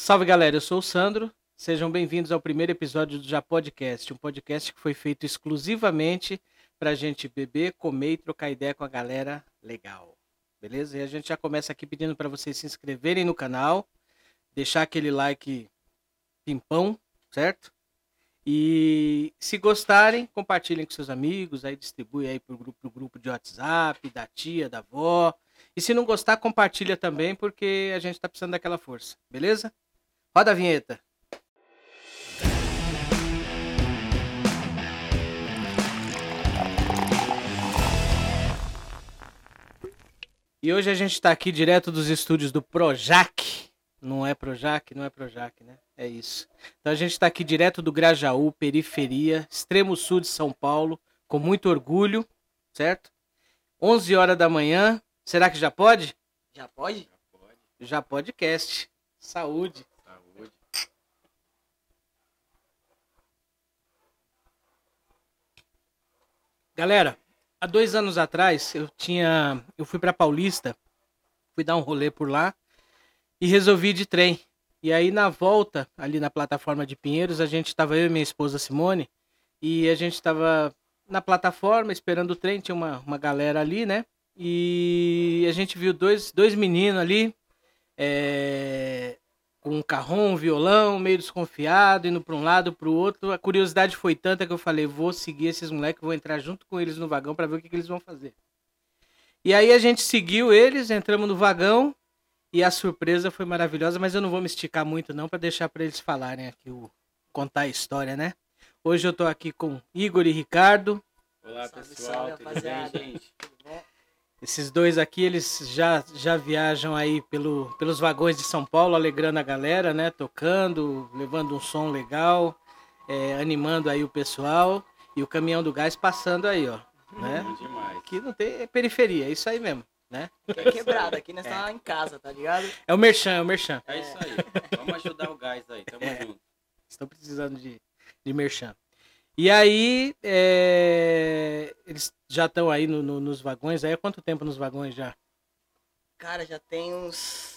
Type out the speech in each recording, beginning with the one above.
Salve galera, eu sou o Sandro. Sejam bem-vindos ao primeiro episódio do Já Podcast, um podcast que foi feito exclusivamente pra gente beber, comer e trocar ideia com a galera legal. Beleza? E a gente já começa aqui pedindo para vocês se inscreverem no canal, deixar aquele like pimpão, certo? E se gostarem, compartilhem com seus amigos, aí distribui aí pro grupo, pro grupo de WhatsApp, da tia, da avó. E se não gostar, compartilha também, porque a gente tá precisando daquela força, beleza? Roda a vinheta. E hoje a gente está aqui direto dos estúdios do Projac. Não é Projac, não é Projac, né? É isso. Então a gente está aqui direto do Grajaú, periferia, extremo sul de São Paulo, com muito orgulho, certo? 11 horas da manhã. Será que já pode? Já pode? Já podcast. Saúde. Saúde. Galera, há dois anos atrás eu tinha, eu fui para Paulista, fui dar um rolê por lá e resolvi ir de trem. E aí na volta ali na plataforma de Pinheiros a gente estava eu e minha esposa Simone e a gente estava na plataforma esperando o trem, tinha uma, uma galera ali, né? E a gente viu dois, dois meninos ali, é, um carrom, um violão, meio desconfiado, indo para um lado, para o outro. A curiosidade foi tanta que eu falei, vou seguir esses moleques, vou entrar junto com eles no vagão para ver o que, que eles vão fazer. E aí a gente seguiu eles, entramos no vagão e a surpresa foi maravilhosa, mas eu não vou me esticar muito não para deixar para eles falarem aqui o contar a história, né? Hoje eu tô aqui com Igor e Ricardo. Olá, Salve, pessoal. salve, Tudo rapaziada. bem, gente? Esses dois aqui, eles já, já viajam aí pelo, pelos vagões de São Paulo, alegrando a galera, né? Tocando, levando um som legal, é, animando aí o pessoal. E o caminhão do gás passando aí, ó. Né? Bom demais. Aqui não tem é periferia, é isso aí mesmo, né? Aqui é quebrado, aqui nós tá em casa, tá ligado? É o Merchan, é o Merchan. É isso aí. Vamos ajudar o gás aí. Tamo É. junto. Estão precisando de, de Merchan. E aí, é, eles já estão aí no- no- nos vagões. Aí há quanto tempo nos vagões já? Cara, já tem uns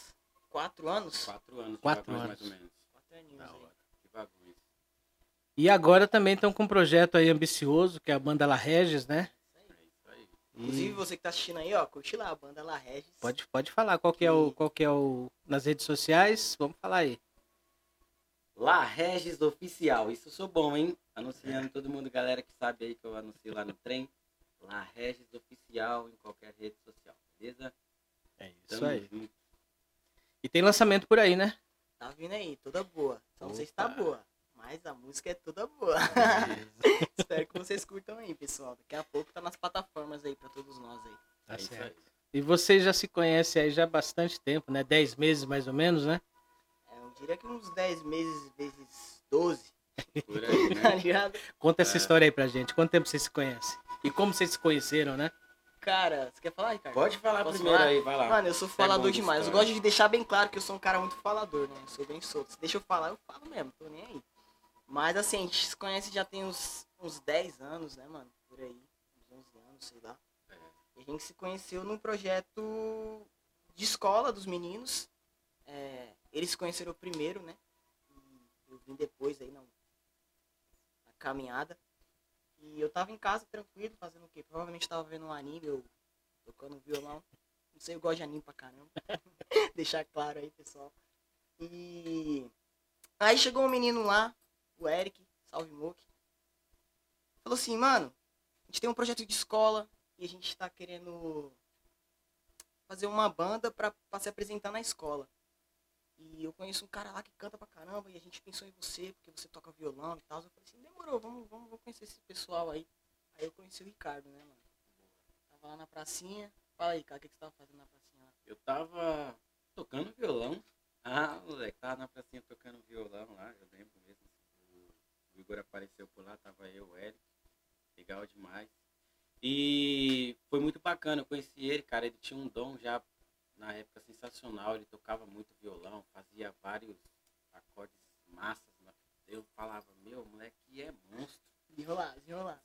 quatro anos. Quatro anos. Quatro vagões, anos. Mais ou menos. Quatro aninhos. E agora também estão com um projeto aí ambicioso, que é a banda La Regis, né? É isso aí. Inclusive, você que tá assistindo aí, ó, curte lá a banda La Regis. pode, pode falar qual que é o qual que é o nas redes sociais. Vamos falar aí. Lá, Regis Oficial. Isso sou bom, hein? Anunciando todo mundo, galera que sabe aí que eu anuncio lá no trem. Lá, Regis Oficial em qualquer rede social, beleza? É isso Tamo aí. junto. E tem lançamento por aí, né? Tá vindo aí, toda boa. Só não sei se tá boa, mas a música é toda boa. Espero que vocês curtam aí, pessoal. Daqui a pouco tá nas plataformas aí pra todos nós aí. Tá é isso certo. aí. E vocês já se conhecem aí já há bastante tempo, né? 10 meses mais ou menos, né? É, eu diria que uns 10 meses vezes 12, Por aí, tá né? ligado? Conta essa É. história aí pra gente. Quanto tempo vocês se conhecem? E como vocês se conheceram, né? Cara, você quer falar, Ricardo? Pode falar Posso primeiro falar? aí, vai lá. Mano, eu sou é falador de demais. Eu gosto de deixar bem claro que eu sou um cara muito falador, né? Eu sou bem solto. Se deixa eu falar, eu falo mesmo, tô nem aí. Mas assim, a gente se conhece já tem uns, uns 10 anos, né, mano? Por aí. Uns 11 anos, sei lá. É. E a gente se conheceu num projeto de escola dos meninos. É, eles se conheceram primeiro, né? E eu vim depois aí na, na caminhada. E eu tava em casa tranquilo, fazendo o quê? Provavelmente tava vendo um anime, eu tocando violão. Não sei, eu gosto de anime pra caramba. Deixar claro aí, pessoal. E aí chegou um menino lá, o Eric, salve Mook. Falou assim, mano, a gente tem um projeto de escola e a gente tá querendo fazer uma banda pra, pra se apresentar na escola. E eu conheço um cara lá que canta pra caramba e a gente pensou em você, porque você toca violão e tal. Eu falei assim, demorou, vamos, vamos, vamos conhecer esse pessoal aí. Aí eu conheci o Ricardo, né, mano? Tava lá na pracinha. Fala aí, cara, o que, que você tava fazendo na pracinha lá? Eu tava tocando violão. Ah, moleque, tava na pracinha tocando violão lá, eu lembro mesmo. O Igor apareceu por lá, tava eu, o Eric. Legal demais. E foi muito bacana, eu conheci ele, cara, ele tinha um dom já na época sensacional, ele tocava muito violão, fazia vários acordes massas. Eu falava, meu, moleque é monstro desenrolar.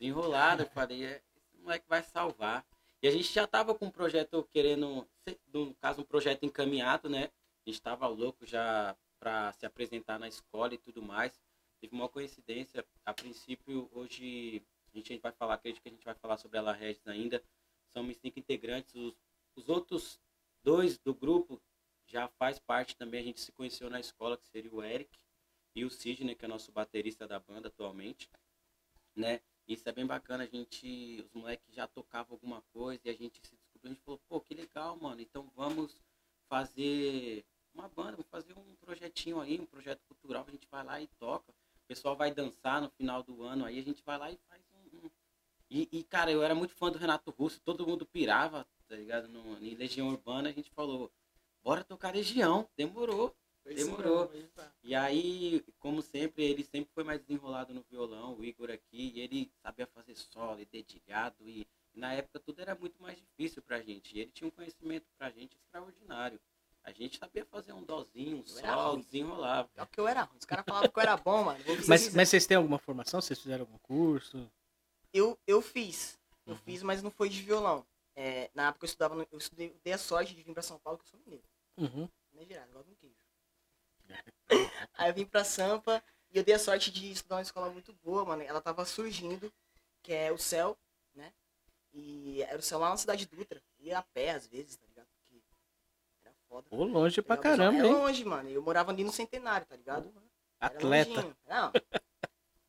desenrolado, eu falei, é, esse moleque vai salvar. E a gente já tava com um projeto querendo, no caso, um projeto encaminhado, né? A gente tava louco já para se apresentar na escola e tudo mais. Teve uma coincidência, a princípio, hoje a gente vai falar, acredito que a gente vai falar sobre ela Regis ainda. Somos cinco integrantes, os, os outros dois do grupo já faz parte também, a gente se conheceu na escola, que seria o Eric e o Sidney, que é nosso baterista da banda atualmente, né? Isso é bem bacana, a gente, os moleques já tocavam alguma coisa e a gente se descobriu, a gente falou, pô, que legal, mano, então vamos fazer uma banda, vamos fazer um projetinho aí, um projeto cultural, a gente vai lá e toca. O pessoal vai dançar no final do ano, aí. A gente vai lá e faz um. um... E, e, cara, eu era muito fã do Renato Russo, todo mundo pirava, tá ligado? No, em Legião Urbana, a gente falou, bora tocar Legião, demorou. Demorou. E aí, como sempre, ele sempre foi mais desenrolado no violão, o Igor aqui, e ele sabia fazer solo e dedilhado, e, e na época tudo era muito mais difícil pra gente. E ele tinha um conhecimento pra gente extraordinário. A gente sabia fazer um dozinho, um solo, desenrolava. É que eu era ruim. Os caras falavam que eu era bom, mano. Mas, mas vocês têm alguma formação? Vocês fizeram algum curso? Eu, eu fiz. Eu uhum. fiz, mas não foi de violão. É, na época eu estudava, no, eu estudei, eu dei a sorte de vir pra São Paulo, que eu sou mineiro. Uhum. Minas Gerais, logo um queijo. Aí eu vim pra Sampa e eu dei a sorte de estudar uma escola muito boa, mano. Ela tava surgindo, que é o Céu, né? E era o Céu lá na Cidade Dutra. Ia a pé às vezes, tá ligado? Porque era foda. Ô, longe pra caramba, hein? É longe, mano. Eu morava ali no Centenário, tá ligado? Atleta. Não.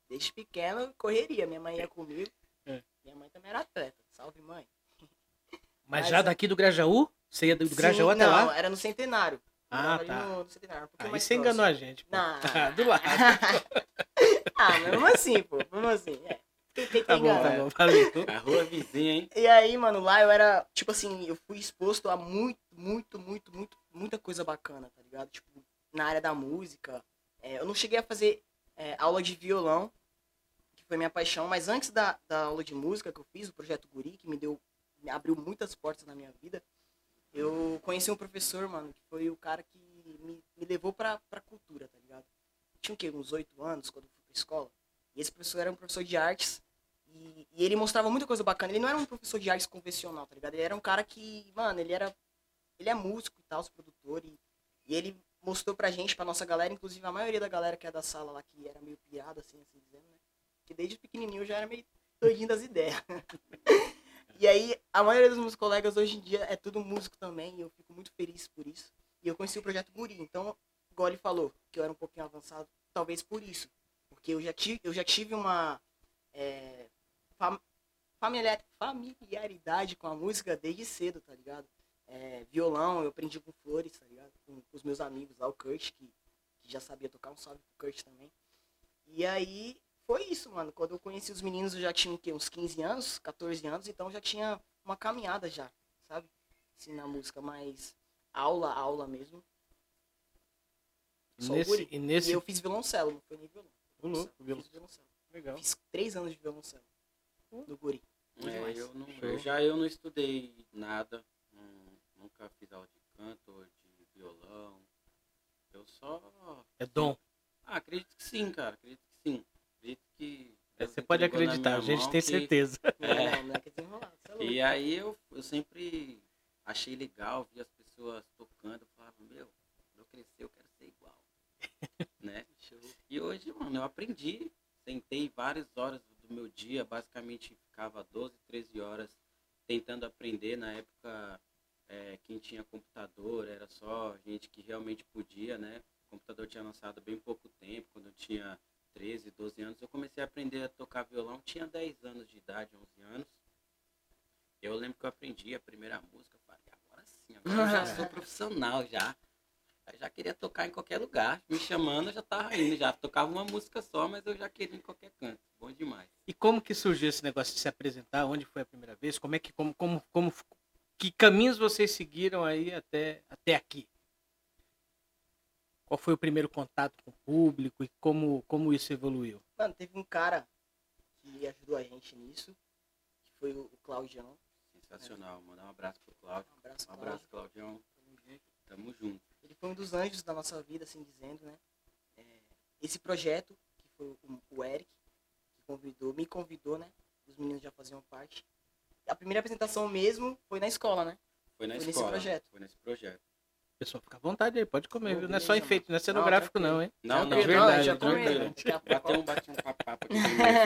Desde pequeno, correria. Minha mãe ia comigo. É. Minha mãe também era atleta. Salve, mãe. Mas, Mas já daqui do Grajaú? Você ia do, do Grajaú até não, lá? Não, era no Centenário. Ah, tá. No, no centenário, um Aí você enganou a gente. Pô. Não. do lado. ah, mesmo assim, pô. Mesmo assim. É. Tem, tá bom, tá bom. Valeu. A rua vizinha, hein? E aí, mano, lá eu era, tipo assim, eu fui exposto a muito, muito, muito, muito, muita coisa bacana, tá ligado? Tipo, na área da música. É, eu não cheguei a fazer é, aula de violão, que foi minha paixão, mas antes da, da aula de música que eu fiz, o projeto Guri, que me deu, abriu muitas portas na minha vida, eu conheci um professor, mano, que foi o cara que me, me levou pra, pra cultura, tá ligado? Eu tinha o quê? Uns oito anos quando eu fui pra escola. E esse professor era um professor de artes. E, e, ele mostrava muita coisa bacana. Ele não era um professor de artes convencional, tá ligado? Ele era um cara que, mano, ele era. Ele é músico e tal, os produtor. E, e ele mostrou pra gente, pra nossa galera, inclusive a maioria da galera que é da sala lá, que era meio pirada, assim, assim dizendo, né? Que desde pequenininho eu já era meio doidinho das ideias. E aí, a maioria dos meus colegas hoje em dia é tudo músico também, e eu fico muito feliz por isso. E eu conheci o projeto Guri, então, ele falou, que eu era um pouquinho avançado, talvez por isso. Porque eu já tive, eu já tive uma é, fam, familiar, familiaridade com a música desde cedo, tá ligado? É, violão, eu aprendi com flores, tá ligado? Com, com, os meus amigos lá, o Kurt, que, que já sabia tocar, um salve pro Kurt também. E aí, foi isso, mano. Quando eu conheci os meninos, eu já tinha quê? uns 15 anos, 14 anos, então já tinha uma caminhada já, sabe? Assim, na música, mas aula, aula mesmo. Só nesse, e, nesse... e eu fiz violoncelo, não foi nem violão. Violoncelo. Fiz violoncelo. Legal. Fiz três anos de violoncelo. No Guri. É, eu não, eu já eu não estudei nada. nunca fiz aula de canto, de violão. Eu só. É dom? Ah, acredito que sim, cara. Acredito que sim acredito que. Você pode acreditar, a gente tem que, certeza. É, e aí eu, eu sempre achei legal ver as pessoas tocando. Eu falava, meu, quando eu crescer eu quero ser igual. né? E hoje, mano, eu aprendi. Sentei várias horas do meu dia, basicamente ficava 12, 13 horas tentando aprender. Na época, é, quem tinha computador era só gente que realmente podia, né? O computador tinha lançado bem pouco tempo, quando eu tinha 13, 12 anos, eu comecei a aprender a tocar violão, tinha 10 anos de idade, 11 anos. Eu lembro que eu aprendi a primeira música, falei, agora sim, agora eu já sou profissional já. Eu já queria tocar em qualquer lugar, me chamando, eu já tava indo, já tocava uma música só, mas eu já queria em qualquer canto. Bom demais. E como que surgiu esse negócio de se apresentar? Onde foi a primeira vez? Como é que como como como que caminhos vocês seguiram aí até até aqui? Qual foi o primeiro contato com o público e como, como isso evoluiu? Mano, teve um cara que ajudou a gente nisso, que foi o, Claudião. Sensacional, mandar um abraço pro Cláudio. Um abraço, um abraço Claudião. Tamo junto. Tamo junto. Ele foi um dos anjos da nossa vida, assim dizendo, né? É, esse projeto, que foi o, o Eric, que convidou, me convidou, né? Os meninos já faziam parte. A primeira apresentação mesmo foi na escola, né? Foi na foi escola. Nesse projeto. Foi nesse projeto. Pessoal, fica à vontade aí, pode comer, viu? Não é só enfeito, não é cenográfico, não, hein? Não, não, de verdade, já a pouco. Bateu um bate um papo aqui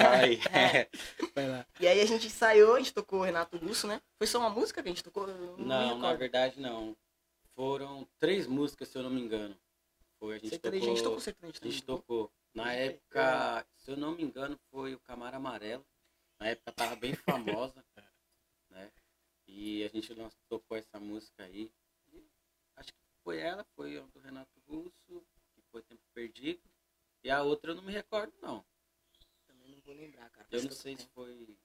aí. Vai lá. E aí a gente ensaiou, a gente tocou o Renato Russo, né? Foi só uma música que a gente tocou? Não, na verdade não. Foram três músicas, se eu não me engano. Foi, a gente tocou... a gente tocou sertanejo A também. gente tocou. Na época, se eu não me engano, foi o Camaro Amarelo. Na época tava bem famosa, né? E a gente tocou essa música aí. Foi ela, foi a do Renato Russo, que foi Tempo Perdido. E a outra eu não me recordo, não. Também não vou lembrar, cara. Eu não sei se foi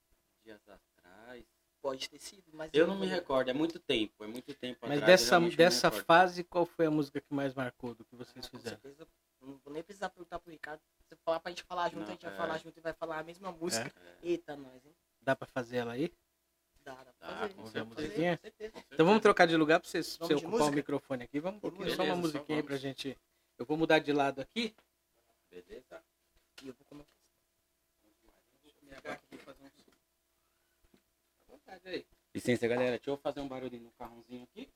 dias atrás. Pode ter sido, mas... Eu não me recordo, é muito tempo, é muito tempo Mas atrás. eu dessa, dessa fase, qual foi a música que mais marcou do que vocês Ah, com fizeram? certeza. Não vou nem precisar perguntar pro Ricardo. Se você falar pra gente falar junto, Não, a gente vai é. falar junto e vai falar a mesma música. É. Eita, nós, hein? Dá pra fazer ela aí? Dá, dá musiquinha? certeza. Então vamos trocar de lugar pra você, pra você ocupar o música? microfone aqui. Vamos um pouquinho, só uma só musiquinha aí pra vamos. gente. Eu vou mudar de lado aqui. Beleza? E eu vou comer. Pegar aqui, fazer um som. À vontade aí. Licença, galera. Deixa eu fazer um barulhinho no carrãozinho aqui.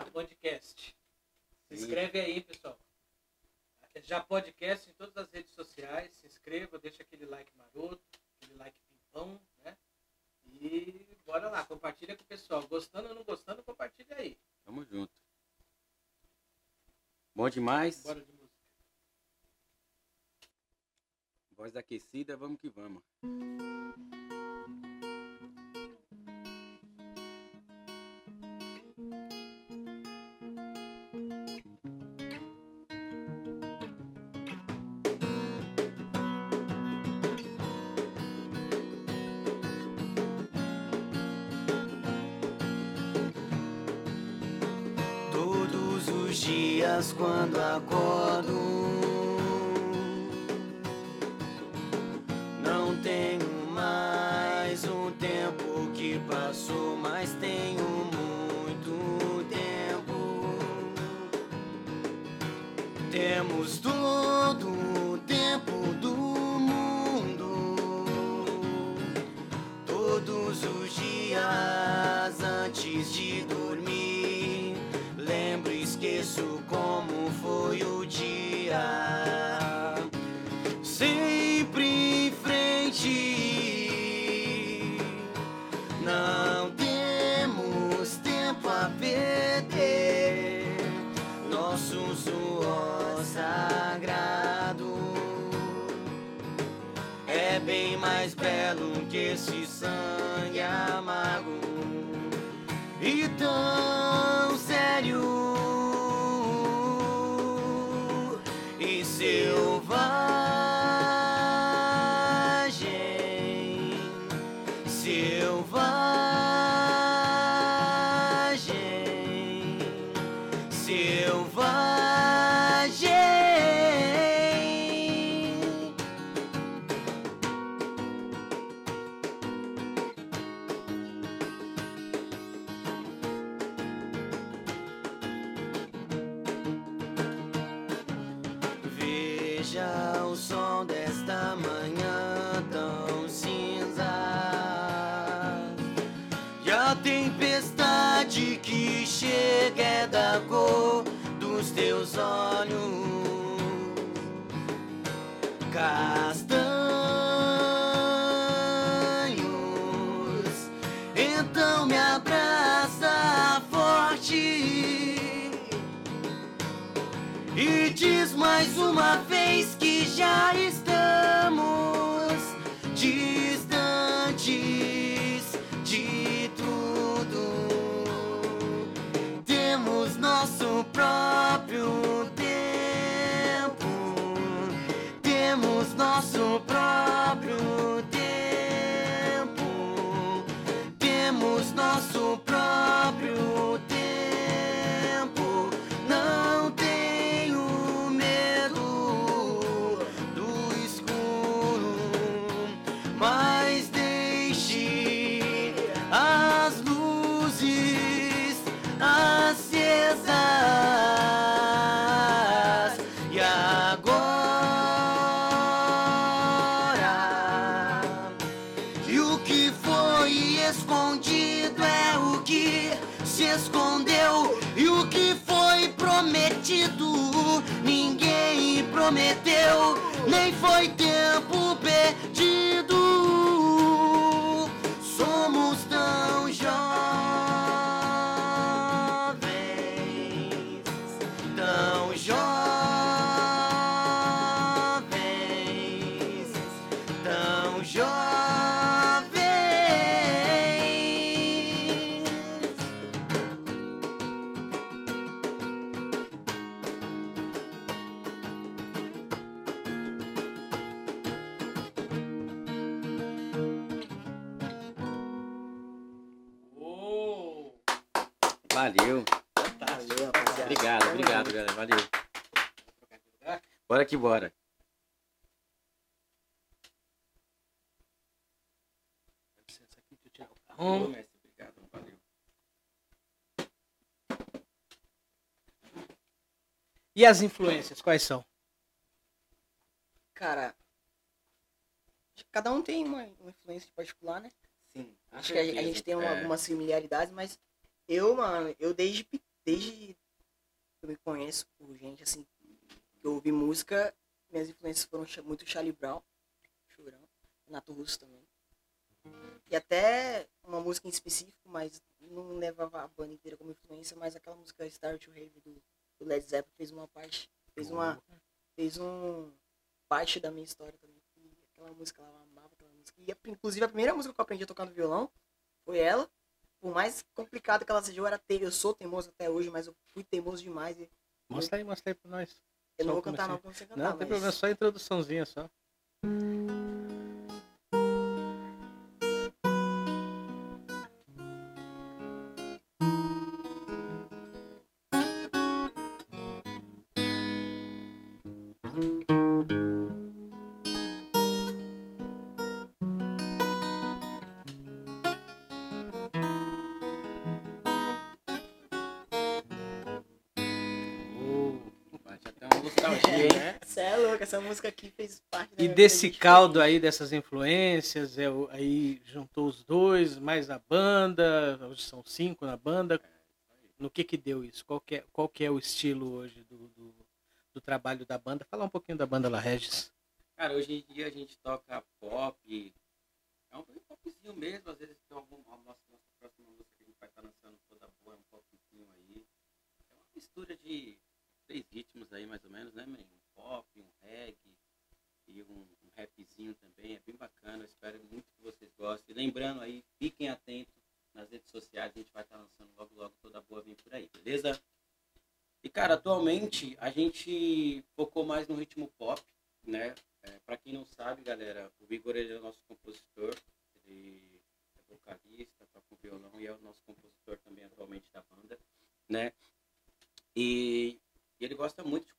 Já Podcast. Se Sim. inscreve aí, pessoal. Já Podcast em todas as redes sociais. Se inscreva, deixa aquele like maroto, aquele like pimpão, né? E bora lá, compartilha com o pessoal. Gostando ou não gostando, compartilha aí. Tamo junto. Bom demais. Bora de música. Voz aquecida, vamos que vamos. Todos dias quando acordo. Não tenho mais o tempo que passou Mas tenho muito tempo. Temos todo que esse o sol desta manhã tão cinza. E a tempestade que chega é da cor dos teus olhos. Castanhos Então me abraça forte e diz mais uma vez que foi tempo carrão. mestre, obrigado. Valeu. E as influências, quais são? Cara, que cada um tem uma, uma influência particular, né? Sim. Acho que a, a certeza. gente tem uma- É. algumas similaridades, mas eu, mano, eu desde, desde que eu me conheço por gente, assim, que eu ouvi música, minhas influências foram muito Charlie Brown, Chorão, Renato Russo também. E até uma música em específico, mas não levava a banda inteira como influência, mas aquela música Star to Rave do, do Led Zeppelin fez uma parte, fez uma, fez um parte da minha história também. E aquela música, ela amava aquela música. E inclusive a primeira música que eu aprendi a tocar no violão foi ela. Por mais complicado que ela seja, eu era te... eu sou teimoso até hoje, mas eu fui teimoso demais. E Mostra aí, mostra aí pra nós. Eu não vou cantar comecei. não, cantar, Não, tem problema, só a introduçãozinha só. Música aqui fez parte E desse caldo aí, dessas influências, é, aí juntou os dois, mais a banda, hoje são cinco na banda. No que que deu isso? Qual que é, qual que é o estilo hoje do, do, do trabalho da banda? Fala um pouquinho da banda La Regis. Cara, hoje em dia a gente toca pop. É um popzinho mesmo. Às vezes tem alguma. A nossa, nossa próxima música que a gente vai estar lançando toda boa, é um popzinho aí. É uma mistura de três ritmos aí, mais ou menos, né, man? Pop, um reggae e um, um rapzinho também. É bem bacana. Eu espero muito que vocês gostem. Lembrando aí, fiquem atentos nas redes sociais. A gente vai estar lançando logo, logo toda boa vem por aí, beleza? E, cara, atualmente a gente focou mais no ritmo pop, né? É, para quem não sabe, galera, o Igor ele é o nosso compositor, ele é vocalista, toca violão e é o nosso compositor também atualmente da banda, né? E, e ele gosta muito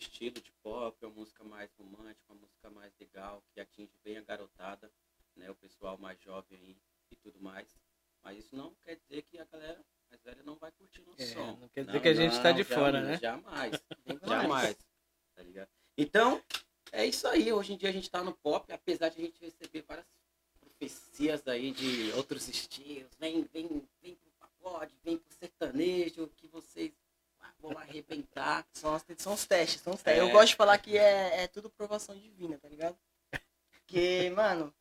estilo de pop, uma música mais romântica, uma música mais legal, que atinge bem a garotada, né? O pessoal mais jovem aí e tudo mais. Mas isso não quer dizer que a galera mais velha não vai curtir nosso É, som. não quer dizer que a gente tá de fora, né? Jamais. Jamais. Tá ligado? Então, é isso aí. Hoje em dia a gente tá no pop, apesar de a gente receber várias profecias aí de outros estilos. Vem, vem, vem pro pagode, vem pro sertanejo, que vocês vão arrebentar. São, os testes, são os testes. É. Eu gosto de falar que é, é tudo provação divina, tá ligado? Porque, mano,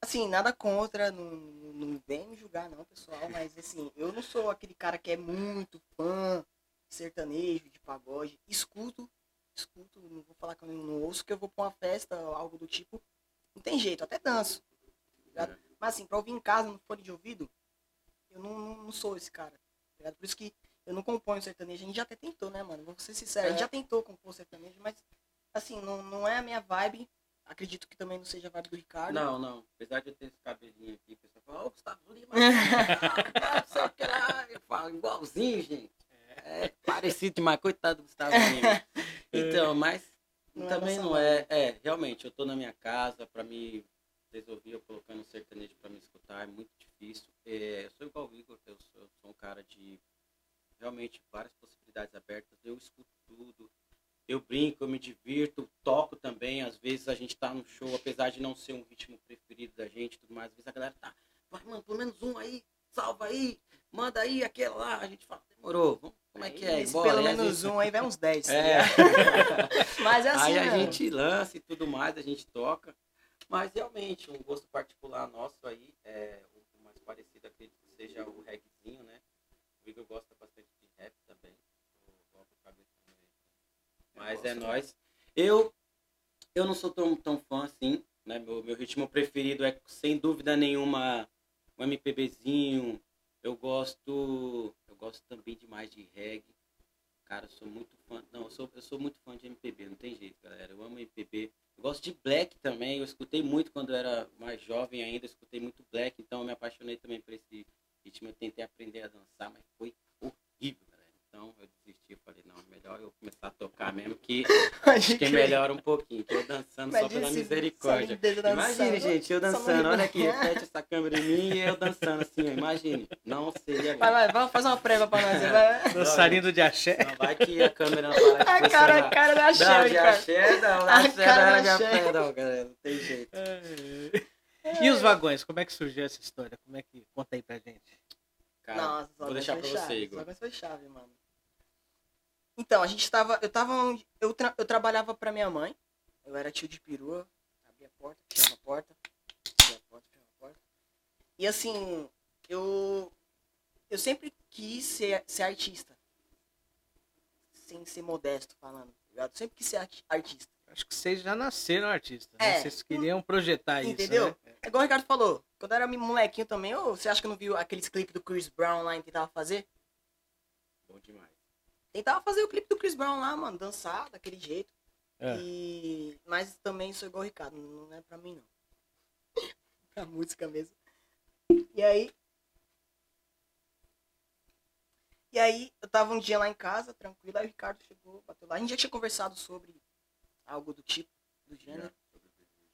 assim, nada contra, não, não vem me julgar não, pessoal, mas assim, eu não sou aquele cara que é muito fã de sertanejo, de pagode. Escuto, escuto, não vou falar que eu não ouço, que eu vou pra uma festa, algo do tipo. Não tem jeito, até danço. tá ligado? Mas assim, pra ouvir em casa, no fone de ouvido, eu não, não, não sou esse cara. tá ligado? Por isso que eu não componho sertanejo. A gente já até tentou, né, mano? Vou ser sincero, a gente É. já tentou compor sertanejo, mas assim, não, não é a minha vibe. Acredito que também não seja a vibe do Ricardo. Não, não. Apesar de eu ter esse cabelinho aqui, o pessoal fala, ô Gustavo Lima, não sei o que lá. Eu falo, igualzinho, gente. É parecido demais, coitado do Gustavo Lima. Então, mas Não é também nossa não é. É, realmente, eu tô na minha casa, pra me ouviram eu colocando sertanejo pra me escutar, é muito difícil. É, eu sou igual o Igor, eu sou, eu sou um cara de realmente várias possibilidades abertas, eu escuto tudo. Eu brinco, eu me divirto, toco também. Às vezes a gente tá no show, apesar de não ser um ritmo preferido da gente tudo mais. Às vezes a galera tá, vai, mano, pelo menos um aí, salva aí, manda aí aquele lá. A gente fala, demorou, vamos, como é que é? Esse Bora. pelo às menos vezes- um aí vai uns 10. tá É. Mas é assim, aí a gente lança e tudo mais, a gente toca. Mas realmente, um gosto particular nosso aí, é, o mais parecido acredito que seja o reggaezinho, né? O Igor gosta bastante de rap também. O Rob Cabeça também. Mas é nóis. Eu, eu não sou tão, tão fã assim, né? Meu, meu ritmo preferido é, sem dúvida nenhuma, um MPBzinho. Eu gosto. Eu gosto também demais de reggae. Cara, eu sou muito fã. Não, eu sou, eu sou muito fã de MPB, não tem jeito, galera. Eu amo MPB. Eu gosto de black também. Eu escutei muito quando eu era mais jovem ainda. Eu escutei muito black, então eu me apaixonei também por esse ritmo. Eu tentei aprender a dançar, mas foi horrível. Então eu desisti. Eu falei, não, melhor eu começar a tocar mesmo, que acho que melhora um pouquinho. Que eu dançando só Imagina pela se- misericórdia. só. Imagine, gente, eu Só dançando. Olha aqui, reflete essa câmera em mim e eu dançando assim, ó. Imagine. Não seria Vai, vai, vai, faz uma prévia pra nós. Vai. Dançarinho de axé. Não vai que a câmera não de A cara, a cara da Não, de axé, não. A axé cara não da era Shelly. axé, não, galera. Não tem jeito. E os vagões, como é que surgiu essa história? Como é que conta aí pra gente? Cara, Nossa, vou só deixar vai pra você, Igor. Só vai ser chave, mano. Então, a gente tava. Eu tava. Eu, tra- eu trabalhava pra minha mãe. Eu era tio de perua. Abria a porta, fechava a porta. Abria a porta, fechava a porta. E assim, eu. Eu sempre quis ser, ser artista. Sem ser modesto falando, tá ligado? Eu sempre quis ser arti- artista. Acho que vocês já nasceram artistas, né? É. Vocês queriam projetar isso, Entendeu? né? É igual o Ricardo falou. Quando eu era molequinho também, ô, você acha que não viu aqueles clipes do Chris Brown lá e tentava fazer? Bom demais. Tentava fazer o clipe do Chris Brown lá, mano, dançar daquele jeito. É. E... Mas também sou igual o Ricardo, não é pra mim não. pra música mesmo. E aí. E aí, eu tava um dia lá em casa, tranquilo, aí o Ricardo chegou, bateu lá. A gente já tinha conversado sobre algo do tipo, do gênero.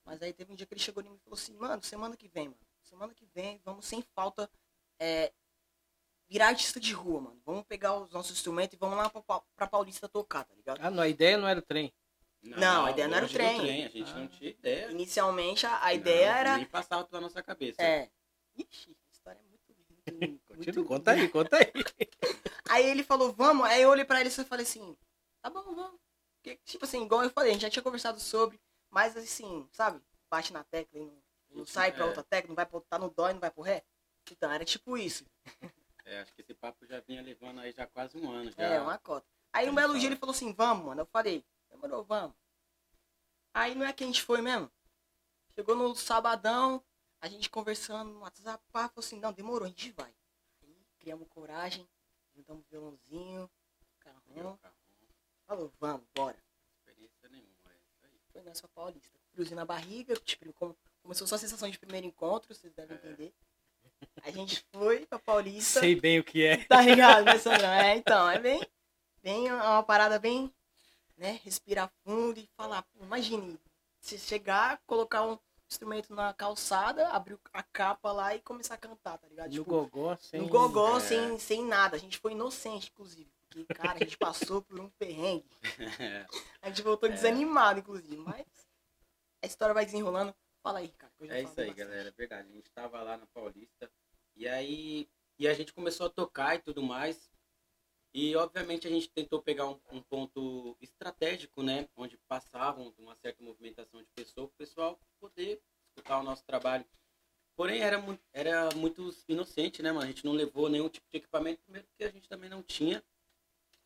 Mas aí teve um dia que ele chegou em mim e falou assim, mano, semana que vem, mano. Semana que vem, vamos sem falta é, virar artista de rua, mano. Vamos pegar os nossos instrumentos e vamos lá pra, pra Paulista tocar, tá ligado? Ah, não, a ideia não era o trem. Não, a ideia não era o do trem. A gente Ah. não tinha ideia. Inicialmente a, a Não, ideia era. Nem passava pela nossa cabeça. É. Ixi, a história é muito. muito, Continua, muito- conta aí, conta aí. Aí ele falou, vamos. Aí eu olhei pra ele e falei assim, tá bom, vamos. Porque, tipo assim, igual eu falei, a gente já tinha conversado sobre, mas assim, sabe? Bate na tecla e não, não sai pra É. outra tecla, não vai pra, tá no dó e não vai pro ré. Então, era tipo isso. É, acho que esse papo já vinha levando aí já quase um ano. Já. É, uma cota. Aí um belo fala. dia ele falou assim, vamos, mano. Eu falei, demorou, vamos. Aí não é que a gente foi mesmo. Chegou no sabadão, a gente conversando no WhatsApp, pá, falou assim, não, demorou, a gente vai. Aí criamos coragem, juntamos o violãozinho, carrão, falou, vamos, bora. Experiência nenhuma, é isso aí. Foi nessa paulista. Friozinho na barriga, tipo, começou só a sensação de primeiro encontro, vocês devem É. entender. A gente foi pra Paulista. Sei bem o que é. Tá ligado, né, Sandrão? É, então, é bem, bem uma parada bem, né, respirar fundo e falar, imagine, se chegar, colocar um instrumento na calçada, abrir a capa lá e começar a cantar, tá ligado? No Tipo, gogó, sem... no gogó, É. sem, sem nada. A gente foi inocente, inclusive. Porque, cara, a gente passou por um perrengue. A gente voltou É. desanimado, inclusive. Mas a história vai desenrolando. Fala aí, cara. É isso aí, bastante. galera, é verdade. A gente tava lá na Paulista e aí e a gente começou a tocar e tudo mais. E obviamente a gente tentou pegar um, um ponto estratégico, né? Onde passavam uma certa movimentação de pessoa, para o pessoal poder escutar o nosso trabalho. Porém, era muito, era muito inocente, né, mano? A gente não levou nenhum tipo de equipamento, primeiro porque a gente também não tinha,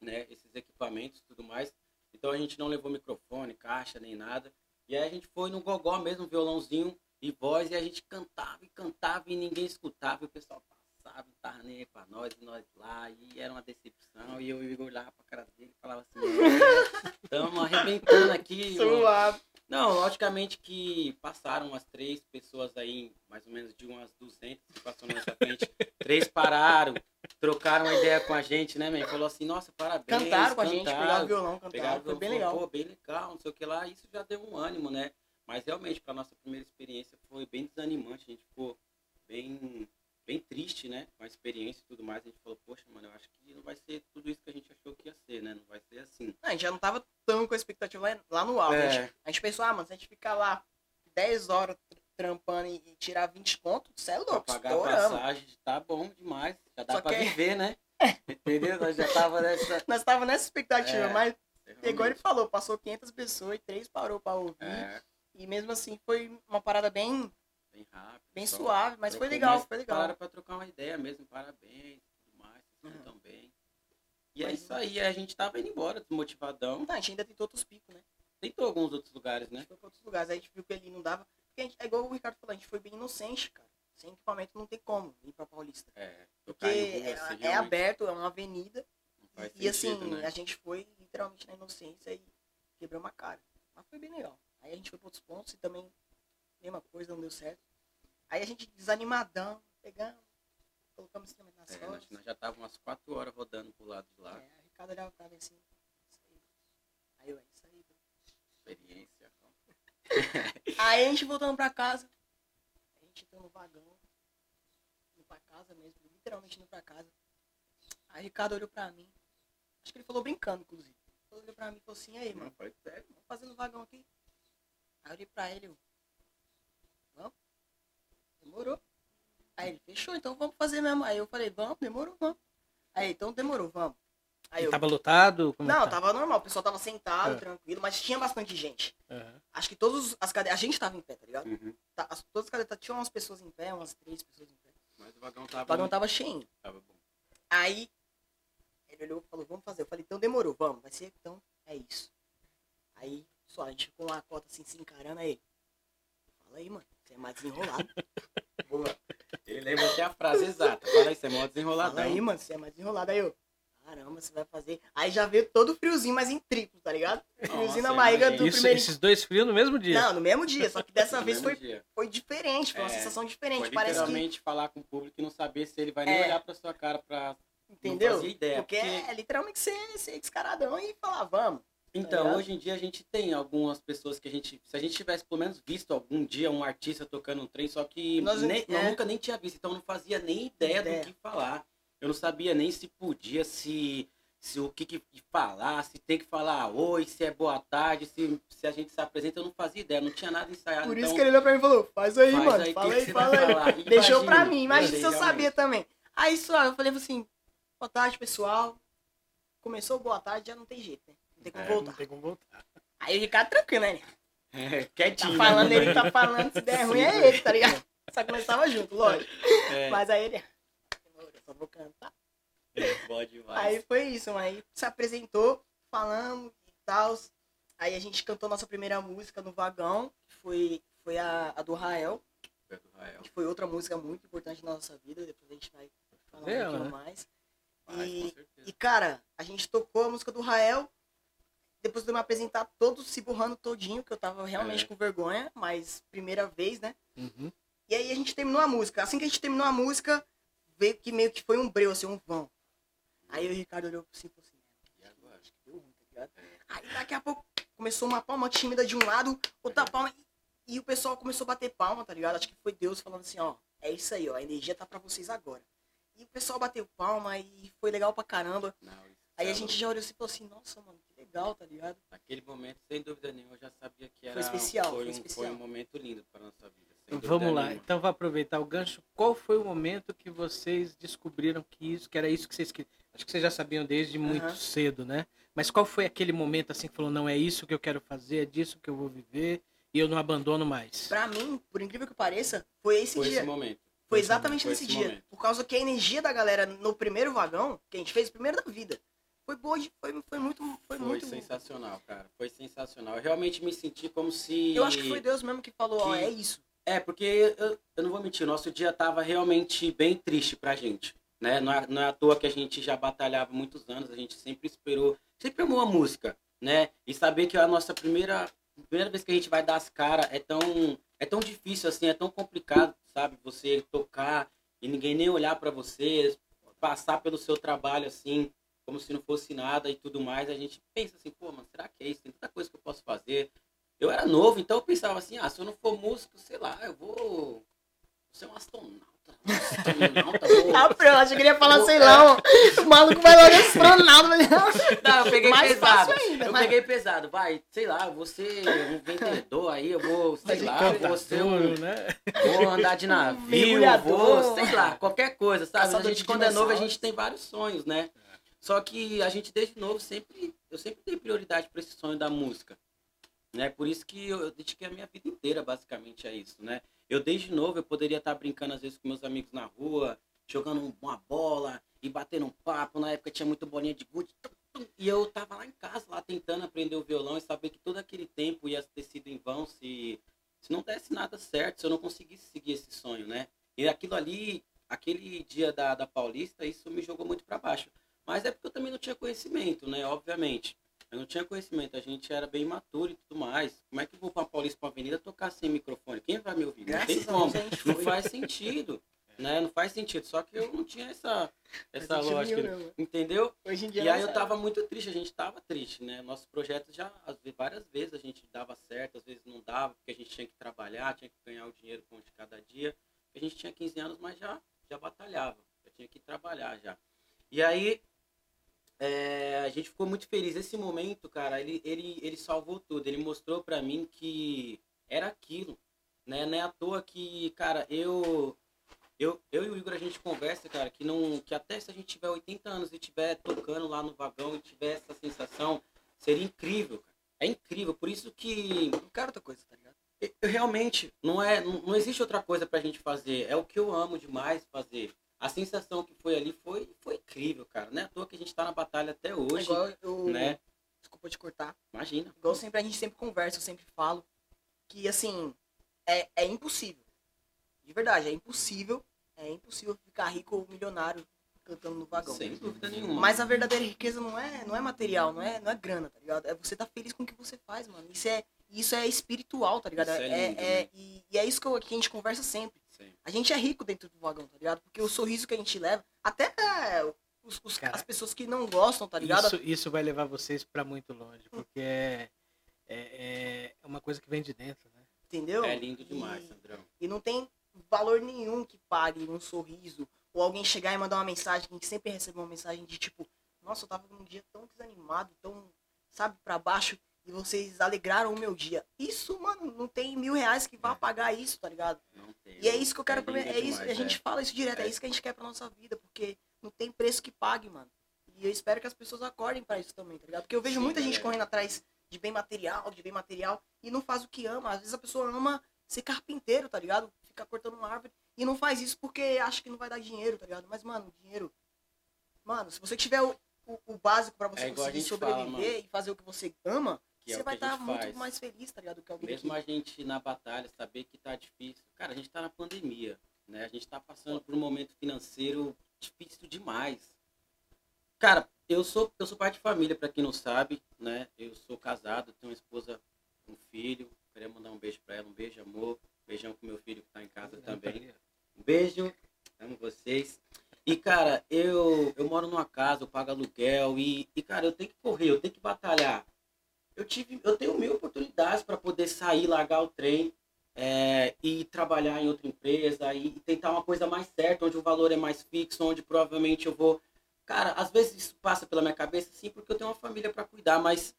né, esses equipamentos e tudo mais. Então a gente não levou microfone, caixa, nem nada. E aí a gente foi no gogó mesmo, violãozinho e voz, e a gente cantava e cantava e ninguém escutava, e o pessoal passava, não tava nem aí pra nós, e nós lá, e era uma decepção, e eu e o Igor olhava pra cara dele e falava assim, é, tamo arrebentando aqui. mano." Suave. Não, logicamente que passaram umas três pessoas aí, mais ou menos de umas 200 que passou na nossa frente. três pararam, trocaram uma ideia com a gente, né, man? Falou assim, nossa, parabéns. Cantaram com a gente, pegaram o violão, Pegaram, cantaram. Foi bem legal. Pô, bem legal, não sei o que lá. Isso já deu um ânimo, né? Mas realmente, para nossa primeira experiência, foi bem desanimante. A gente ficou bem, bem triste, né? Com a experiência e tudo mais. A gente falou, poxa, mano, eu acho que não vai ser tudo isso que a gente achou que ia ser, né? Não vai ser assim. A gente já não tava tão com a expectativa lá, lá no alto. A, É. gente, a gente pensou, ah, mano, se a gente ficar lá 10 horas trampando e, e tirar 20 conto, você é Pra louco, pagar a estouramos. passagem, tá bom demais. Já dá Só pra que- é viver, né? Entendeu? Nós já tava nessa. Nós tava nessa expectativa, É, mas igual ele realmente. falou, passou 500 pessoas e três parou pra ouvir. É, E mesmo assim foi uma parada bem, bem rápido. bem só suave, mas foi legal, mas foi legal. Pararam pra trocar uma ideia mesmo, parabéns, tudo mais, vocês Uhum. estão bem. E é Mas- isso aí, a gente tava indo embora, desmotivadão. Tá, a gente ainda tentou outros picos, né? Tentou alguns outros lugares, né? foi pra outros lugares, aí a gente viu que ali não dava. Porque gente, é igual o Ricardo falou, a gente foi bem inocente, cara. Sem equipamento não tem como ir pra Paulista. É, Porque rua, é, assim, é aberto, é uma avenida. E, e assim, sentido, né? a gente foi literalmente na inocência e quebrou uma cara. Mas foi bem legal. Aí a gente foi pra outros pontos e também, mesma coisa, não deu certo. Aí a gente desanimadão, pegamos, colocamos instrumento nas É, nós, costas. nós já tava umas 4 horas rodando pro lado de lá. É, Ricardo olhava pra mim assim, isso aí. Aí eu, é isso aí. Experiência. Aí a gente voltando pra casa, a gente entrou no vagão, indo pra casa mesmo, literalmente indo pra casa. Aí o Ricardo olhou pra mim, acho que ele falou brincando, inclusive. Ele olhou pra mim e falou assim, aí, mano, Não, foi sério. vamos fazer no vagão aqui? Aí eu olhei pra ele, eu? Demorou. Aí ele, fechou, então vamos fazer mesmo. Aí eu falei, vamos, demorou, vamos. Aí, então demorou, vamos. Aí eu, tava lotado? Como não, tá? tava normal, o pessoal tava sentado, É. tranquilo, mas tinha bastante gente. Aham. Acho que todas as cadeiras, a gente tava em pé, tá ligado? Uhum. Tá, as, todas as cadeiras tinham umas pessoas em pé, umas três pessoas em pé. Mas o vagão O tava, vagão tava cheio. tava bom. Aí ele olhou e falou, vamos fazer. Eu falei, então demorou, vamos, vai ser, então é isso. Aí, só, a gente ficou uma cota assim, se encarando aí. Fala aí, mano, você é mais desenrolado. Boa. Ele lembra até a frase exata. Fala aí, você é mó desenroladão. Fala aí, mano, você é mais desenrolado. Aí eu, caramba, você vai fazer. Aí já veio todo friozinho, mas em triplo, tá ligado? friozinho na Nossa, barriga imagina. do Isso, primeiro. esses dois frios no mesmo dia. Não, no mesmo dia, só que dessa vez foi, dia. foi diferente, foi uma É, sensação diferente. Foi Parece que. literalmente falar com o público e não saber se ele vai nem É. olhar pra sua cara pra. Entendeu? Ideia. Porque é literalmente ser, ser descaradão e falar, vamos. Então, ligado? hoje em dia a gente tem algumas pessoas que a gente. Se a gente tivesse pelo menos visto algum dia um artista tocando um trem, só que Nós- nem- eu é. nunca nem tinha visto, então eu não fazia nem ideia, Ideia. do que falar. Eu não sabia nem se podia, se, se o que, que falar, se tem que falar oi, se é boa tarde, se, se a gente se apresenta, eu não fazia ideia, não tinha nada ensaiado. Por então, isso que ele olhou pra mim e falou, faz aí, faz mano, aí, fala aí, fala aí. Deixou pra mim, imagina se eu sabia também. Aí só, eu falei assim, boa tarde, pessoal. Começou boa tarde, já não tem jeito, né? Tem como É, voltar. Não tem como voltar. Aí o Ricardo tranquilo, né? É, Tá quietinho. falando, né? ele tá falando, se der ruim é ele, tá ligado? Só que nós tava junto, lógico. É, Mas aí ele, só vou cantar. bom demais. Aí foi isso, mano. Aí se apresentou, falamos e tal. Aí a gente cantou nossa primeira música no vagão, que foi, foi a, a do Rael, Foi do Rael. que foi outra música muito importante na nossa vida. Depois a gente vai falar um É, pouquinho né? mais. Mas, E, e, cara, a gente tocou a música do Rael. Depois de eu me apresentar todo se borrando todinho, que eu tava realmente É. com vergonha, mas primeira vez, né? Uhum. E aí a gente terminou a música. Assim que a gente terminou a música, veio que meio que foi um breu, assim, um vão. Aí o Ricardo olhou assim e falou assim, E agora? acho que deu ruim, tá ligado? Aí daqui a pouco começou uma palma tímida de um lado, outra palma. E, e o pessoal começou a bater palma, tá ligado? Acho que foi Deus falando assim, ó, é isso aí, ó, a energia tá pra vocês agora. E o pessoal bateu palma e foi legal pra caramba. Não, Aí é a gente já olhou assim e falou assim, nossa, mano, legal, tá ligado? Naquele momento, sem dúvida nenhuma, eu já sabia que era. Foi especial, Foi, foi um, especial. foi um momento lindo para nossa vida. dúvida Vamos lá, nenhuma. então vou aproveitar o gancho. Qual foi o momento que vocês descobriram que isso, que era isso que vocês queriam? Acho que vocês já sabiam desde muito Aham. cedo, né? Mas qual foi aquele momento assim que falou, não é isso que eu quero fazer, é disso que eu vou viver e eu não abandono mais? Pra mim, por incrível que pareça, foi esse Foi dia. esse momento. Foi exatamente nesse dia. momento. Por causa que a energia da galera no primeiro vagão, que a gente fez, o primeiro da vida, foi boa, foi, foi muito. Foi, Foi muito. sensacional, cara. Foi sensacional. Eu realmente me senti como se. Eu acho que foi Deus mesmo que falou, ó, que- é isso. É, porque eu, eu não vou mentir, o nosso dia tava realmente bem triste pra gente. Né? Não, é, não é à toa que a gente já batalhava muitos anos, a gente sempre esperou, sempre amou a música, né? E saber que a nossa primeira, primeira vez que a gente vai dar as caras é tão, é tão difícil assim, é tão complicado, sabe? Você tocar e ninguém nem olhar pra você, passar pelo seu trabalho assim, como se não fosse nada e tudo mais, a gente pensa assim, pô, mas será que é isso? Tem tanta coisa que eu posso fazer. Eu era novo, então eu pensava assim, ah, se eu não for músico, sei lá, eu vou você é um astronauta. Astronauta, pô. Ah, eu achei que ele ia falar, sei lá, ó, o maluco vai logo astronauta. mas- Não, eu peguei Mais pesado. ainda, eu mas- peguei pesado. Vai, sei lá, você um vendedor aí, eu vou, sei lá, eu vou ser um, né? vou andar de navio, vou, sei lá, qualquer coisa, sabe? A gente de quando é novo, a gente tem vários sonhos, né? Só que a gente desde novo sempre, eu sempre dei prioridade para esse sonho da música. Né? Por isso que eu, eu dediquei a minha vida inteira basicamente a isso, né? Eu desde novo eu poderia estar brincando às vezes com meus amigos na rua, jogando um- uma bola e batendo um papo. Na época tinha muito bolinha de gude. E eu tava lá em casa, lá tentando aprender o violão e saber que todo aquele tempo ia ter sido em vão se, se não desse nada certo, se eu não conseguisse seguir esse sonho, né? E aquilo ali, aquele dia da, da Paulista, isso me jogou muito para baixo. Mas é porque eu também não tinha conhecimento, né? Obviamente. Eu não tinha conhecimento, a gente era bem imaturo e tudo mais. Como é que eu vou pra Paulista, pra Avenida, tocar sem microfone? Quem vai me ouvir? Não tem a como. A Não faz sentido, né? Não faz sentido. Só que eu não tinha essa, essa A lógica, né? entendeu? Hoje em dia E aí eu tava muito triste, a gente tava triste, né? Nosso projeto já, várias vezes a gente dava certo, às vezes não dava, porque a gente tinha que trabalhar, tinha que ganhar o dinheiro com de cada dia. A gente tinha 15 anos, mas já, já batalhava, já tinha que trabalhar já. E aí é, a gente ficou muito feliz. Esse momento, cara, ele, ele, ele salvou tudo. Ele mostrou pra mim que era aquilo, né? Não é à toa que, cara, eu eu, eu e o Igor a gente conversa, cara, que não que até se a gente tiver 80 anos e estiver tocando lá no vagão e tiver essa sensação, seria incrível, cara. É incrível, por isso que Não quero outra coisa, tá ligado? eu- eu realmente não é não, não existe outra coisa pra gente fazer. É o que eu amo demais fazer. A sensação que foi ali foi foi incrível, cara. Não é à toa que a gente tá na batalha até É hoje, igual eu, né? Desculpa te cortar. Imagina. Igual sempre a gente sempre conversa, eu sempre falo que assim é, é impossível. De verdade, é impossível. É impossível ficar rico ou milionário cantando no vagão. Sem dúvida nenhuma. Mas a verdadeira riqueza não é, não é material, não é, não é grana, tá ligado? É você tá feliz com o que você faz, mano. Isso é, isso é espiritual, tá ligado? Isso é lindo, é, né? e, e é isso que, eu- que a gente conversa sempre. Sim. A gente é rico dentro do vagão, tá ligado? Porque o sorriso que a gente leva, até é, os, os- Cara, as pessoas que não gostam, tá ligado? Isso, isso vai levar vocês pra muito longe, porque é, é, é uma coisa que vem de dentro, né? Entendeu? É lindo demais, E- Sandrão. E não tem valor nenhum que pague um sorriso. Ou alguém chegar e mandar uma mensagem, que a gente sempre recebe uma mensagem de tipo, nossa, eu tava num dia tão desanimado, tão, sabe, pra baixo, e vocês alegraram o meu dia. Isso, mano, não tem mil reais que vá É. pagar isso, tá ligado? Não tem. E é isso que eu quero É pra mim. É isso, demais, a gente é. fala isso direto, é. É. isso que a gente quer pra nossa vida, porque não tem preço que pague, mano. E eu espero que as pessoas acordem pra isso também, tá ligado? Porque eu vejo Sim, muita gente galera. correndo atrás de bem material, de bem material, e não faz o que ama. Às vezes a pessoa ama ser carpinteiro, tá ligado? Ficar cortando uma árvore e não faz isso porque acha que não vai dar dinheiro, tá ligado? Mas, mano, dinheiro. Mano, se você tiver o, o, o básico pra você É conseguir gente fala, sobreviver e fazer o que você ama, Que é você o vai que a estar muito faz. mais feliz, tá ligado? Do que alguém Mesmo que... a gente na batalha saber que tá difícil. Cara, a gente tá na pandemia, né? A gente tá passando por um momento financeiro difícil demais. Cara, eu sou eu sou pai de família, pra quem não sabe, né? Eu sou casado, tenho uma esposa, um filho. Queria mandar um beijo pra ela, um beijo, amor. Beijão pro meu filho que tá em casa também. Um beijo, amo vocês. E, cara, eu, eu moro numa casa, eu pago aluguel e, e, cara, eu tenho que correr, eu tenho que batalhar. Eu tive, eu tenho mil oportunidades para poder sair, largar o trem é, e trabalhar em outra empresa e, tentar uma coisa mais certa, onde o valor é mais fixo, onde provavelmente eu vou. Cara, às vezes isso passa pela minha cabeça, sim, porque eu tenho uma família para cuidar, mas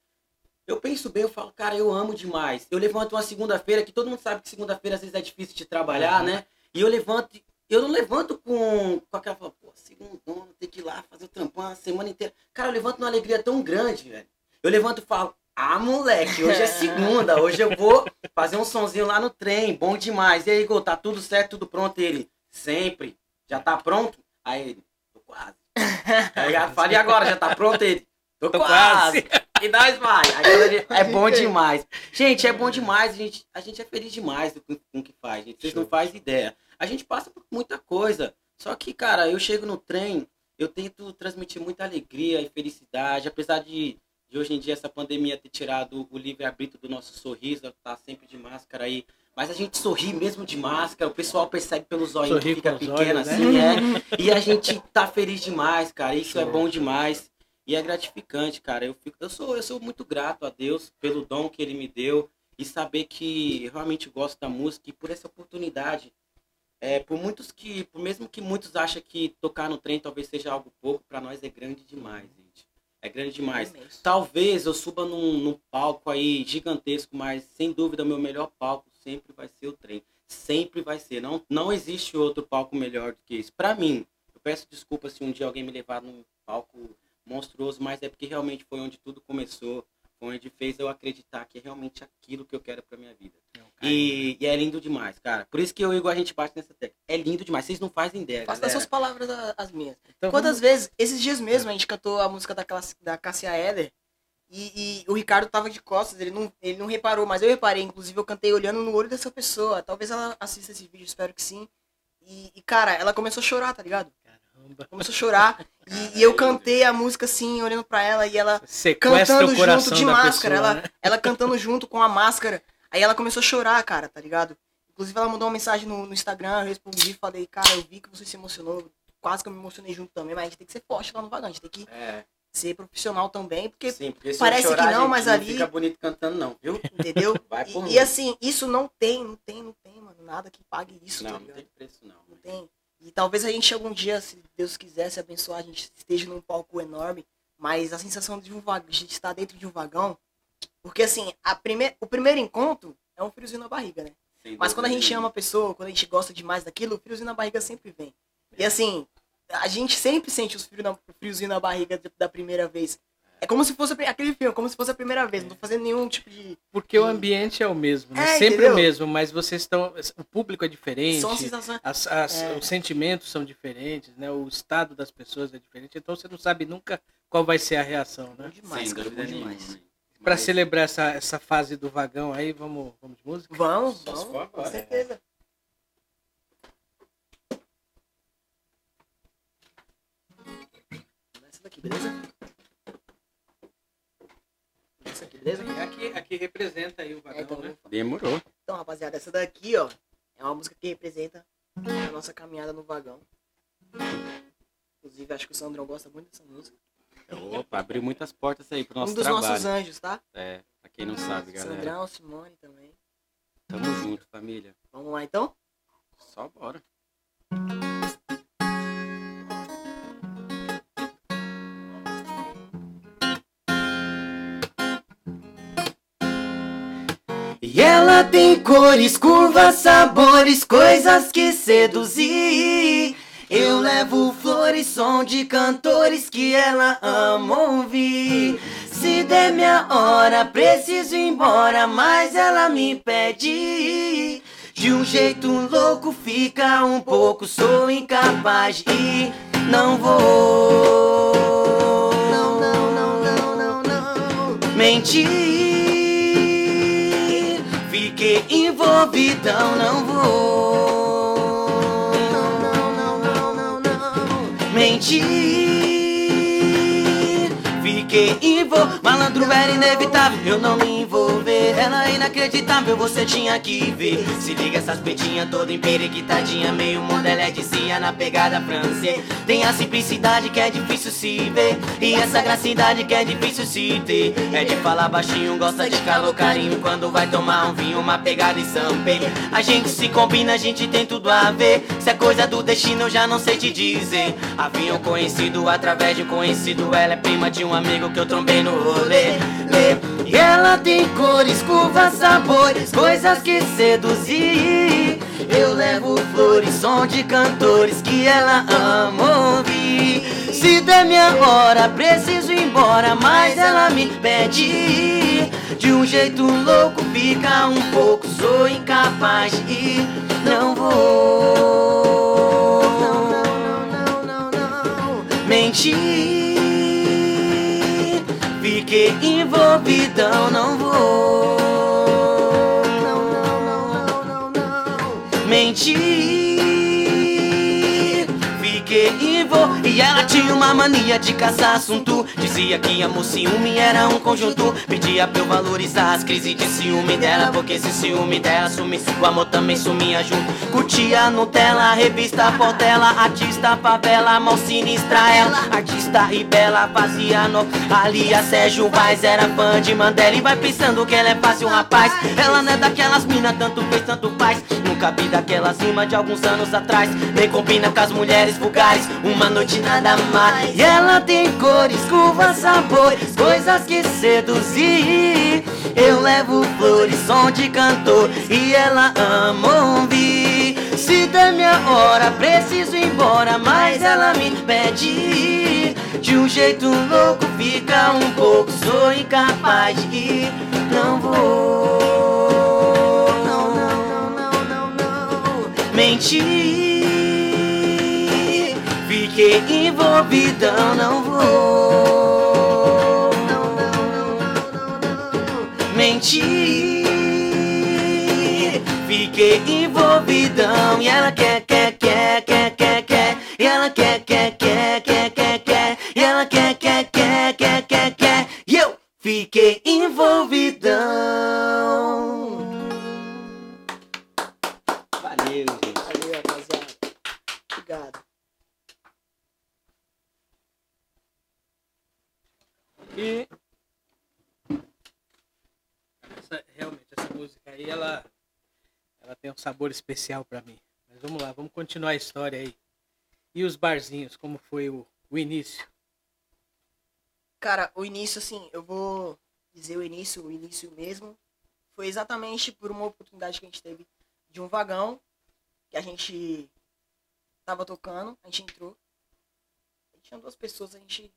eu penso bem, eu falo, cara, eu amo demais. Eu levanto uma segunda-feira, que todo mundo sabe que segunda-feira às vezes é difícil de trabalhar, Uhum. né? E eu levanto, eu não levanto com, com aquela, fala, pô, segundona, tem que ir lá fazer o trampão a semana inteira. Cara, eu levanto numa alegria tão grande, velho. Eu levanto e falo, ah, moleque, hoje é segunda, hoje eu vou fazer um sonzinho lá no trem, bom demais. E aí, Igor, tá tudo certo, tudo pronto? Ele, sempre. Já tá pronto? Aí ele, tô quase. Aí eu falo, e agora, já tá pronto? Ele, tô, Tô quase. quase. E nós vai. Aí é bom demais. Gente, é bom demais. A gente, a gente é feliz demais com, com o que faz, gente. Vocês Show, não fazem ideia. A gente passa por muita coisa. Só que, cara, eu chego no trem, eu tento transmitir muita alegria e felicidade. Apesar de, de hoje em dia essa pandemia ter tirado o livre-arbítrio do nosso sorriso, tá sempre de máscara aí. Mas a gente sorri mesmo de máscara, o pessoal percebe pelo zóio que fica pequeno olhos, né? assim, é. E a gente tá feliz demais, cara. Isso é bom demais. E é gratificante, cara. Eu, fico, eu, sou, eu sou muito grato a Deus pelo dom que Ele me deu e saber que eu realmente gosto da música e por essa oportunidade É, por muitos que, por mesmo que muitos acham que tocar no trem talvez seja algo pouco, pra nós é grande demais. É grande demais. Imenso. Talvez eu suba num, num palco aí gigantesco, mas sem dúvida o meu melhor palco sempre vai ser o trem. Sempre vai ser. Não, não existe outro palco melhor do que esse. Pra mim, eu peço desculpa se um dia alguém me levar num palco monstruoso, mas é porque realmente foi onde tudo começou. Foi onde fez eu acreditar que é realmente aquilo que eu quero pra minha vida. E, e é lindo demais, cara. Por isso que eu e o Igor, a gente bate nessa tecla. É lindo demais. Vocês não fazem ideia, Faça das suas palavras as minhas. Então, Quantas vezes, esses dias mesmo, a gente cantou a música da, classe, da Cássia Eller e, e o Ricardo tava de costas, ele não, ele não reparou, mas eu reparei. Inclusive, eu cantei olhando no olho dessa pessoa. Talvez ela assista esse vídeo, espero que sim. E, e, cara, ela começou a chorar, tá ligado? Começou a chorar. E, e eu cantei a música assim, olhando pra ela, e ela Sequestra cantando junto de máscara. pessoa, ela, né? ela cantando junto com a máscara. Aí ela começou a chorar, cara, tá ligado? Inclusive ela mandou uma mensagem no, no Instagram, eu respondi, falei, cara, eu vi que você se emocionou. Quase que eu me emocionei junto também, mas a gente tem que ser forte lá no vagão, a gente tem que É, ser profissional também, porque, sim, porque se parece chorar, que não, gente, mas não ali- fica bonito cantando não, viu? entendeu? Vai por E, mim. e assim, isso não tem, não tem, não tem, mano, nada que pague isso, Não, tá não tem preço não. Não tem. E talvez a gente algum dia, se Deus quiser, se abençoar, a gente esteja num palco enorme, mas a sensação de, um vagão, de estar dentro de um vagão, porque assim, a prime o primeiro encontro é um friozinho na barriga, né? Sem Mas quando a gente ama a pessoa, quando a gente gosta demais daquilo, o friozinho na barriga sempre vem. E assim, a gente sempre sente os frios na, o friozinho na barriga da primeira vez. É como se fosse aquele filme, como se fosse a primeira vez. Não tô fazendo nenhum tipo de. Porque o ambiente é o mesmo, né? É, Sempre entendeu? o mesmo, mas vocês estão. O público é diferente. São sensações. as- as- É. Os sentimentos são diferentes, né? O estado das pessoas é diferente, então você não sabe nunca qual vai ser a reação, Bom né? demais, Sem cara, bom demais. Mas- celebrar essa, essa fase do vagão aí, vamos, vamos de música? Vamos, vamos, com agora. certeza. Essa daqui, beleza? Beleza? Aqui, aqui representa aí o É, vagão, então, né? Demorou. então, rapaziada, essa daqui, ó, é uma música que representa a nossa caminhada no vagão. Inclusive, acho que o Sandrão gosta muito dessa música. Opa, abriu muitas portas aí pro nosso um dos trabalho. nossos anjos, tá? É, pra quem não sabe, galera. Sandrão, Simone também. Tamo junto, família. Vamos lá, então? Só bora. Ela tem cores, curvas, sabores, coisas que seduzir. Eu levo flores, som de cantores que ela ama ouvir. Se der minha hora, preciso ir embora, mas ela me pede. De um jeito louco, fica um pouco, sou incapaz de ir. Não vou. Não, não, não, não, não, não. mentir. Fiquei envolvidão, não vou. Não, não, não, não, não, não. mentir. Fiquei envolvido, malandro era inevitável eu não me envolver. Ela é inacreditável, você tinha que ver. Se liga essas peitinhas toda emperiquitadinha, meio modeledezinha na pegada francês. Tem a simplicidade que é difícil se ver, e essa gracidade que é difícil se ter. É de falar baixinho, gosta de calor, carinho. Quando vai tomar um vinho, uma pegada em sampê. A gente se combina, a gente tem tudo a ver. Se é coisa do destino, eu já não sei te dizer. Havia um conhecido através de um conhecido. Ela é prima de um amigo que eu trombei no rolê. Lê. E ela tem cores, curvas, sabores, coisas que seduzir. Eu levo flores, som de cantores que ela ama ouvir. Se der minha hora, preciso ir embora, mas ela me pede. De um jeito louco, fica um pouco, sou incapaz de ir. Não vou. Não, não, não, não, não. mentir. Fiquei envolvidão, não vou Não, não, não, não, não, não. mentir. Fiquei Fiquei e ela tinha uma mania de caçar assunto. Dizia que amor ciúme era um conjunto. Pedia pra eu valorizar as crises de ciúme dela. Porque se ciúme dela sumir, o amor também sumia junto. Curtia Nutella, revista Portela, artista favela, mal sinistra ela. Artista e bela, fazia no. Ali a Sérgio Vaz era fã de Mandela. E vai pensando que ela é fácil, rapaz. Ela não é daquelas mina, tanto fez, tanto faz. Nunca vi daquelas rimas de alguns anos atrás. Nem combina com as mulheres vulgares. Uma noite nada mais. E ela tem cores, curvas, sabores, coisas que seduzir. Eu levo flores, som de cantor. E ela ama ouvir. Se der minha hora, preciso ir embora. Mas ela me pede. De um jeito louco, fica um pouco. Sou incapaz de ir. Não vou. Não, não, não, não, não, não. Mentir. Fiquei envolvidão, não vou. Mentir. Fiquei envolvidão e ela quer, quer, quer, quer, quer, quer. E ela quer, quer, quer, quer, quer, quer. E ela quer, quer, quer, quer, quer, quer. E eu fiquei envolvidão. E essa, realmente essa música aí ela ela tem um sabor especial pra mim. Mas vamos lá, vamos continuar a história aí. E os barzinhos, como foi o, o início? Cara, o início, assim, eu vou dizer o início, o início mesmo. Foi exatamente por uma oportunidade que a gente teve de um vagão que a gente tava tocando, a gente entrou. E tinha duas pessoas, a gente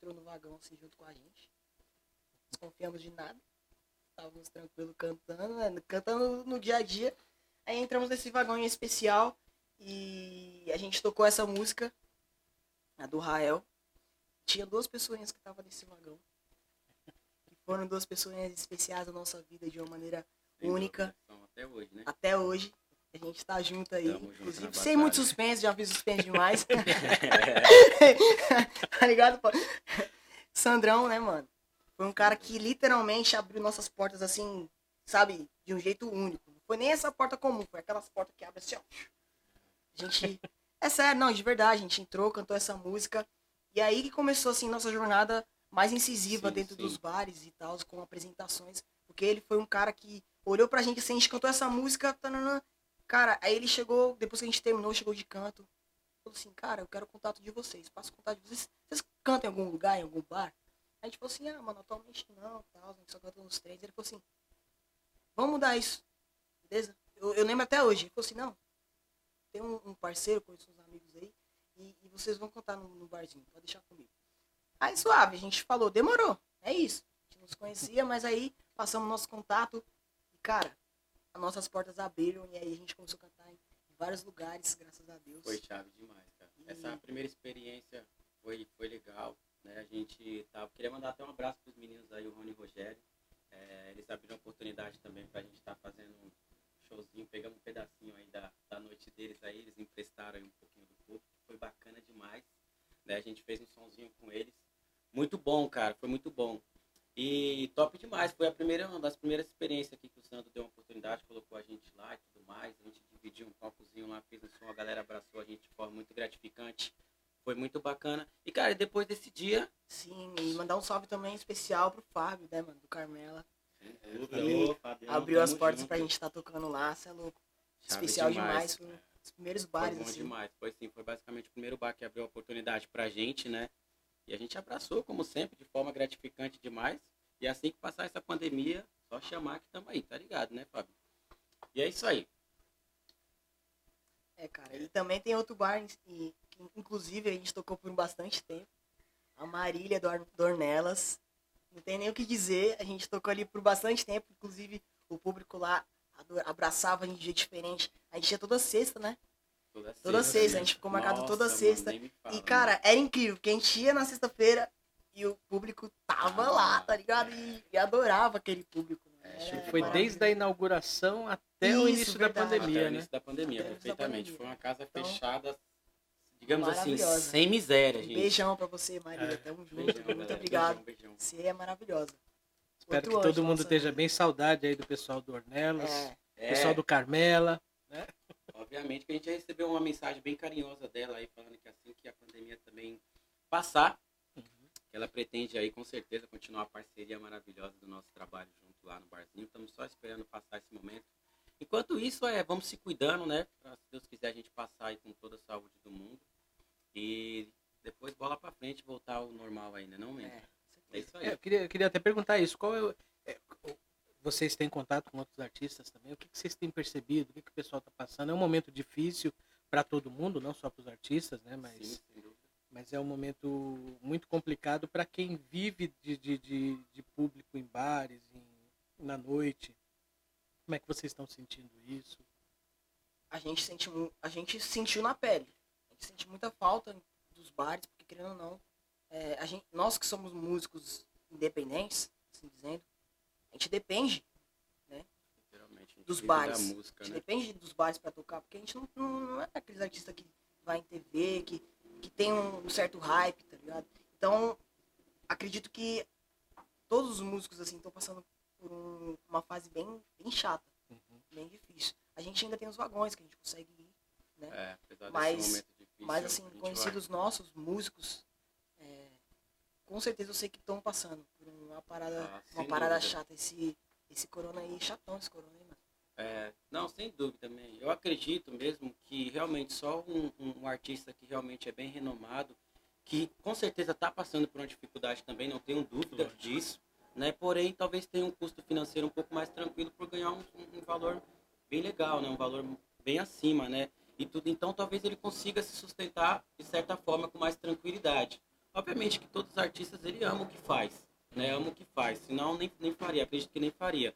entrou no vagão assim junto com a gente. Desconfiamos de nada. Estávamos tranquilos cantando, né? cantando no dia a dia. Aí entramos nesse vagão em especial e a gente tocou essa música, a do Rael. Tinha duas pessoas que estavam nesse vagão. E foram duas pessoas especiais na nossa vida de uma maneira única são Até hoje, né? até hoje. A gente tá junto aí. Tamo inclusive, sem muito suspense, já fiz suspense demais. tá ligado? pô? Sandrão, né, mano? Foi um cara que literalmente abriu nossas portas assim, sabe, de um jeito único. Não foi nem essa porta comum, foi aquelas portas que abrem assim, ó. A gente. É sério, não, de verdade, a gente entrou, cantou essa música. E aí que começou, assim, nossa jornada mais incisiva Sim, dentro sim. dos bares e tal, com apresentações. Porque ele foi um cara que olhou pra gente assim, a gente cantou essa música. tananã. Cara, aí ele chegou, depois que a gente terminou, chegou de canto. Falou assim, cara, eu quero o contato de vocês. Passa o contato de vocês. Vocês cantam em algum lugar, em algum bar? Aí a gente falou assim, ah, mano, atualmente não, tal, a gente só canta nos três. Ele falou assim, vamos mudar isso. Beleza? Eu, eu lembro até hoje. Ele falou assim, não, tem um, um parceiro, conheço uns amigos aí, e, e vocês vão cantar no, no barzinho, pode deixar comigo. Aí suave, a gente falou, demorou, é isso. A gente não se conhecia, mas aí passamos nosso contato e, cara, nossas portas abriram e aí a gente começou a cantar em vários lugares, graças a Deus. Foi chave demais, cara. Essa primeira experiência foi, foi legal. Né? A gente tava. Queria mandar até um abraço pros meninos aí, o Rony e o Rogério. É, eles abriram oportunidade também pra gente estar fazendo um showzinho, pegamos um pedacinho aí da, da noite deles aí, eles emprestaram um pouquinho do público. Foi bacana demais. Né? A gente fez um sonzinho com eles. Muito bom, cara, foi muito bom. E top demais, foi a primeira, uma das primeiras experiências aqui que o Sandro deu uma oportunidade, colocou a gente lá e tudo mais. A gente dividiu um palcozinho lá, fez um som, a galera abraçou a gente de forma muito gratificante. Foi muito bacana. E, cara, depois desse dia. Sim, e mandar um salve também especial pro Fábio, né, mano, do Carmela. Ô, Fabiano, Abriu as portas junto. pra gente estar tocando lá, cê é louco. Chave Especial demais, foi um dos primeiros Foi bares, bom assim. demais. Foi sim, foi basicamente o primeiro bar que abriu a oportunidade pra gente, né? E a gente abraçou, como sempre, de forma gratificante demais. E assim que passar essa pandemia, só chamar que tamo aí, tá ligado, né, Fábio? E é isso aí. É, cara. E também tem outro bar, inclusive a gente tocou por bastante tempo. A Marília do Ar- Dornelas. Não tem nem o que dizer. A gente tocou ali por bastante tempo. Inclusive, o público lá abraçava a gente de jeito diferente. A gente ia toda sexta, né? Toda, Toda sexta, a gente ficou marcado toda sexta. mano, fala, E, cara, era incrível, porque a gente ia na sexta-feira e o público tava Ah, lá, tá ligado? E, e adorava aquele público. né? É, Foi desde a inauguração até o Isso, início verdade. da Até o pandemia, né? início da pandemia, Até o início da perfeitamente. pandemia. Foi uma casa Então- fechada, digamos assim, sem miséria, Um gente. beijão pra você, Maria. É. Tamo junto. Beijão, Muito galera. obrigado. Beijão, beijão. Você é maravilhosa. Espero Outro que todo anjo, mundo nossa. esteja bem saudade aí do pessoal do Ornelas, É, É, pessoal do Carmela. Obviamente que a gente já recebeu uma mensagem bem carinhosa dela aí, falando que assim que a pandemia também passar, Uhum. que ela pretende aí com certeza continuar a parceria maravilhosa do nosso trabalho junto lá no barzinho. Estamos só esperando passar esse momento. Enquanto isso, é, vamos se cuidando, né? Pra, se Deus quiser, a gente passar aí com toda a saúde do mundo. E depois bola pra frente, voltar ao normal ainda, não, mesmo? é. É isso aí. É, eu, queria, eu queria até perguntar isso. Qual é, é, vocês têm contato com outros artistas também? O que, que vocês têm percebido? O que, que o pessoal está passando? É um momento difícil para todo mundo, não só para os artistas, né? Mas, Sim, mas é um momento muito complicado para quem vive de, de, de, de público em bares, em- na noite. Como é que vocês estão sentindo isso? a gente sente a gente sentiu na pele. A gente sente muita falta dos bares, porque querendo ou não, é, a gente, nós que somos músicos independentes, assim dizendo, a gente depende, gente Dos bares. Da a música, gente né? depende dos bares para tocar, porque a gente não, não, é aqueles artistas que vai em TV, que, que tem um certo hype, tá ligado? Então, acredito que todos os músicos assim estão passando por um- uma fase bem, bem chata, Uhum. bem difícil. A gente ainda tem os vagões que a gente consegue ir, É, apesar Mas-. Mas a assim, conhecidos nossos, músicos, é, com certeza eu sei que estão passando por uma parada, Ah, uma parada dúvida. chata. Esse, esse corona aí, chatão esse corona aí, mano. É, não, sem dúvida também. Eu acredito mesmo que realmente só um, um- um artista que realmente é bem renomado, que com certeza está passando por uma dificuldade também, não tenho dúvida Lógico. disso, né? Porém, talvez tenha um custo financeiro um pouco mais tranquilo por ganhar um, um- um valor bem legal, né? Um valor bem acima, né? E tudo, então talvez ele consiga se sustentar de certa forma com mais tranquilidade. Obviamente que todos os artistas ele ama o que faz, né? Ama o que faz, senão nem, nem faria, acredito que nem faria.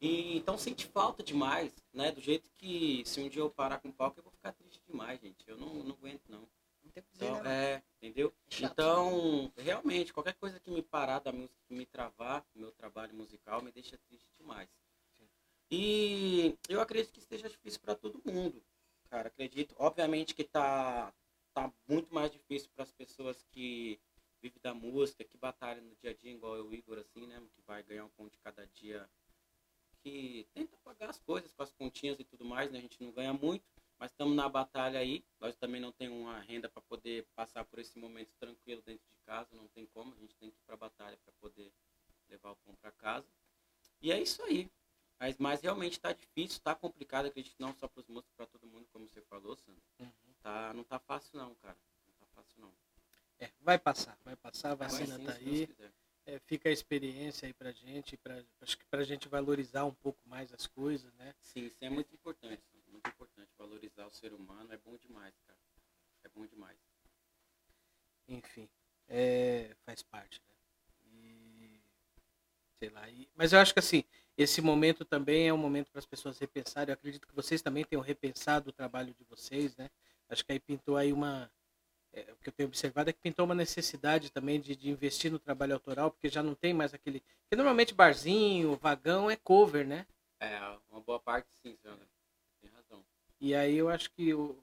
E então sente falta demais, né? Do jeito que se um dia eu parar com o palco, eu vou ficar triste demais, gente. Eu não, não aguento, não. Não tem o que dizer, Então, né, é, entendeu? É chato. Então, realmente, qualquer coisa que me parar da música, que me travar meu trabalho musical, me deixa triste demais. E eu acredito que esteja difícil para todo mundo, cara. Acredito, obviamente que tá, tá muito mais difícil para as pessoas que vivem da música, que batalham no dia a dia, igual eu, Igor, assim, né? Que vai ganhar um pão de cada dia, que tenta pagar as coisas com as continhas e tudo mais, né? A gente não ganha muito, mas estamos na batalha aí. Nós também não temos uma renda para poder passar por esse momento tranquilo dentro de casa, não tem como. A gente tem que ir para a batalha para poder levar o pão para casa. E é isso aí. Mas, mas realmente está difícil, está complicado, acredito não só para os músicos, para todo mundo, como você falou, Sandro. Uhum. Tá, não tá fácil não, cara. Não tá fácil não. É, vai passar, vai passar, a Vai vacina sim, tá aí. É, fica a experiência aí pra gente, pra, acho que pra gente valorizar um pouco mais as coisas, né? Sim, isso é muito importante, muito importante. Valorizar o ser humano é bom demais, cara. É bom demais. Enfim, é, faz parte, né? E, sei lá, e- mas eu acho que assim, esse momento também é um momento para as pessoas repensarem. Eu acredito que vocês também tenham repensado o trabalho de vocês, né? Acho que aí pintou aí uma. é, o que eu tenho observado é que pintou uma necessidade também de, de investir no trabalho autoral, porque já não tem mais aquele. Porque normalmente barzinho, vagão é cover, né? É, uma boa parte sim, Sandra. Tem razão. E aí eu acho que o,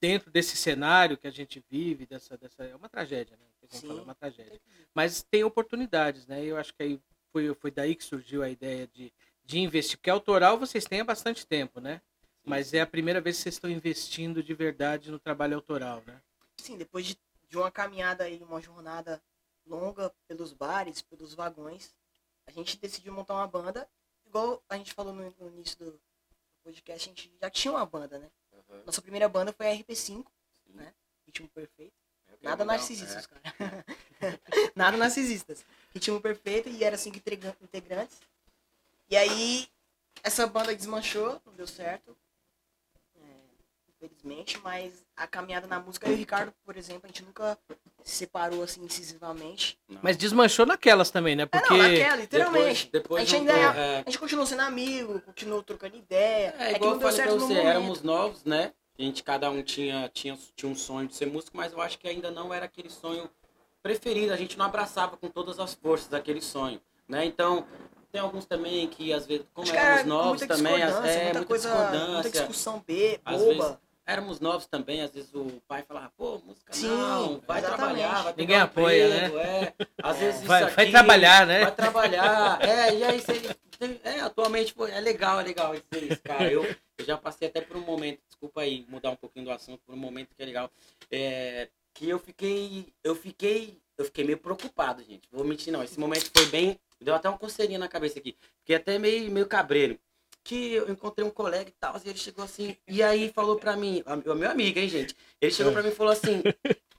dentro desse cenário que a gente vive, dessa, dessa é uma tragédia, né? Sim. falar, é uma tragédia. Mas tem oportunidades, né? Eu acho que aí foi, foi daí que surgiu a ideia de, de investir. Porque autoral vocês têm há bastante tempo, né? Mas é a primeira vez que vocês estão investindo de verdade no trabalho autoral, né? Sim, depois de, de uma caminhada aí, uma jornada longa pelos bares, pelos vagões, a gente decidiu montar uma banda. Igual a gente falou no, no início do podcast, a gente já tinha uma banda, né? Aham, Nossa primeira banda foi a RP5, sim. né? Ritmo Perfeito. Nada narcisistas, cara. Nada narcisistas. Ritmo perfeito e era cinco integra- integrantes. E aí, essa banda desmanchou, não deu certo. É, infelizmente, mas a caminhada na música, eu e o Ricardo, por exemplo, a gente nunca se separou assim incisivamente. Não. Mas desmanchou naquelas também, né? É, Porque. não, naquela, literalmente. Depois, depois a gente juntou, ainda é, A gente continuou sendo amigo, continuou trocando ideia. É, que igual não eu deu falei pra você, momento. éramos novos, né? A gente, cada um tinha, tinha, tinha um sonho de ser músico, mas eu acho que ainda não era aquele sonho preferido. A gente não abraçava com todas as forças aquele sonho, né? Então, tem alguns também que, às vezes, como éramos novos muita também, as- discordância, é, muita muita coisa, muita discussão B, Às boba. vezes, éramos novos também, às vezes o pai falava, pô, música Sim, não, vai exatamente. trabalhar, vai Ninguém um apoia, né? emprego, É. Às vezes Vai- isso vai aqui, trabalhar, né? Vai trabalhar, é, e aí você... É, atualmente, pô, é legal, é legal dizer isso, cara. Eu, eu já passei até por um momento, desculpa aí mudar um pouquinho do assunto, por um momento que é legal, é, que eu fiquei, eu fiquei, eu fiquei meio preocupado, gente, vou mentir não, esse momento foi bem, deu até uma coceirinha na cabeça aqui, fiquei até meio, meio cabreiro, que eu encontrei um colega e tal, e ele chegou assim, e aí falou pra mim, o meu amigo, hein, gente, ele chegou pra mim e falou assim,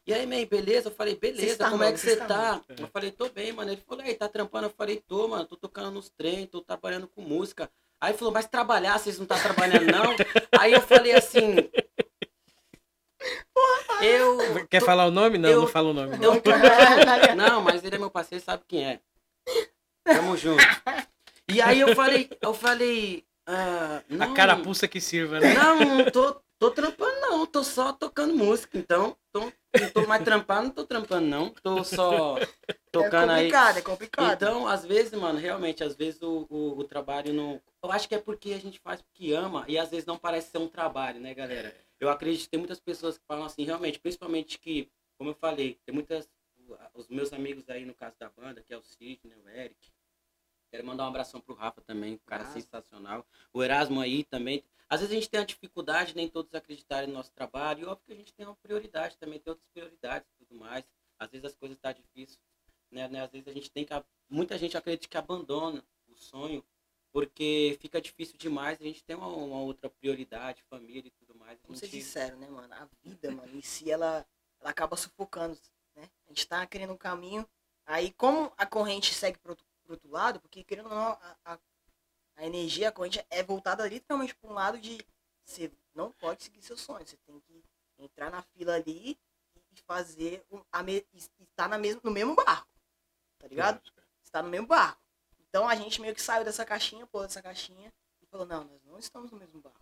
e aí, man, beleza? Eu falei, beleza, está, como é que Você está, tá? mano? Eu falei, tô bem, mano. Ele falou, aí, tá trampando? Eu falei, tô, mano, tô tocando nos trem, tô trabalhando com música. Aí falou, mas trabalhar, vocês não tá trabalhando, não? aí eu falei assim. Eu. Quer tô- falar o nome? Não, eu- não fala o nome. eu Não, mas ele é meu parceiro, sabe quem é. Tamo junto. E aí eu falei, eu falei. Ah, A não, carapuça que sirva, né? Não, não tô, tô trampando, não. Tô só tocando música. Então, tô, não tô mais trampando, não tô trampando, não. Tô só É tocando aí. complicado, é complicado. Então, às vezes, mano, realmente, às vezes o, o, o trabalho não. Eu acho que é porque a gente faz porque ama e às vezes não parece ser um trabalho, né, galera? Eu acredito que tem muitas pessoas que falam assim, realmente, principalmente que, como eu falei, tem muitas. Os meus amigos aí, no caso da banda, que é o Sidney, o Eric. Quero mandar um abração pro Rafa também, um cara Erasmo. sensacional. O Erasmo aí também. Às vezes a gente tem uma dificuldade, nem todos acreditarem no nosso trabalho. E óbvio que a gente tem uma prioridade também, tem outras prioridades e tudo mais. Às vezes as coisas estão difíceis né, né? Às vezes a gente tem que. a- Muita gente acredita que abandona o sonho porque fica difícil demais. A gente tem uma, uma outra prioridade, família e tudo mais. A Vamos ser gente- sinceros, né, mano? A vida, mano, em si, ela, ela acaba sufocando, né? A gente tá querendo um caminho. Aí, como a corrente segue pro outro, pro outro lado, porque, querendo ou não, a, a, a energia, a corrente é voltada literalmente pra um lado de você não pode seguir seu sonho. Você tem que entrar na fila ali e fazer a me, e estar na mesmo, no mesmo barco. Tá ligado? está no mesmo barco. Então a gente meio que saiu dessa caixinha, pô, dessa caixinha, e falou, não, nós não estamos no mesmo barco.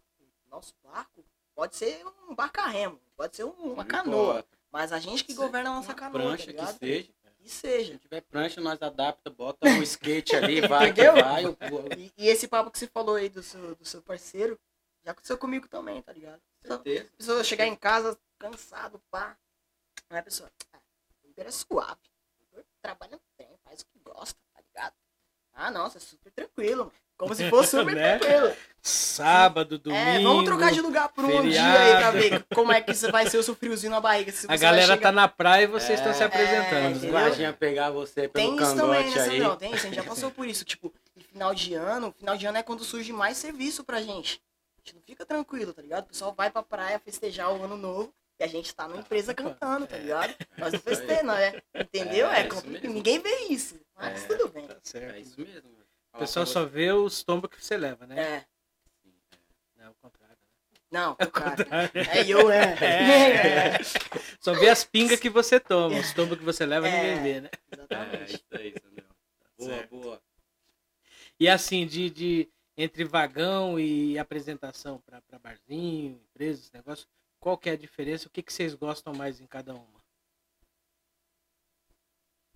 Nosso barco pode ser um barco a remo, pode ser um- uma Não canoa, importa. mas a gente que governa a nossa Uma canoa, prancha tá que ligado? seja. Se tiver prancha, nós adapta, bota um skate ali, vai que vai. eu- E, e esse papo que você falou aí do seu, do seu parceiro, já aconteceu comigo também, tá ligado? certeza. A pessoa chegar em casa cansado, pá. Aí a pessoa, ah, o Igor é suave. O Igor trabalha bem, faz o que gosta, tá ligado? Ah, nossa, é super tranquilo, mano. Como se fosse super Né? tranquilo. Sábado, domingo. É, vamos trocar de lugar por um dia aí pra ver como é que isso vai ser o seu friozinho na barriga. Se A galera vai tá chegar... na praia e vocês estão É, se apresentando. é? Imagina pegar você pelo Tem isso também, né, aí. Sandrão? Tem isso, a gente já passou por isso. Tipo, em final de ano, final de ano é quando surge mais serviço pra gente. A gente não fica tranquilo, tá ligado? O pessoal vai pra praia festejar o ano novo e a gente tá numa empresa cantando, tá ligado? Nós não festejamos, né? Entendeu? É, É. Ninguém vê isso. Mas É. tudo bem. Tá certo. É isso mesmo. O pessoal só vê os tombos que você leva, né? É. Não, o contrário. né? Não, É o cara. contrário. É eu, é. É. Só vê as pingas que você toma. Os tombos que você leva, É. ninguém vê, né? É, Exatamente. isso aí, Samuel. Boa, Certo. boa. E assim, de, de entre vagão e apresentação pra pra barzinho, empresas, negócio, qual que é a diferença? O que, que vocês gostam mais em cada uma?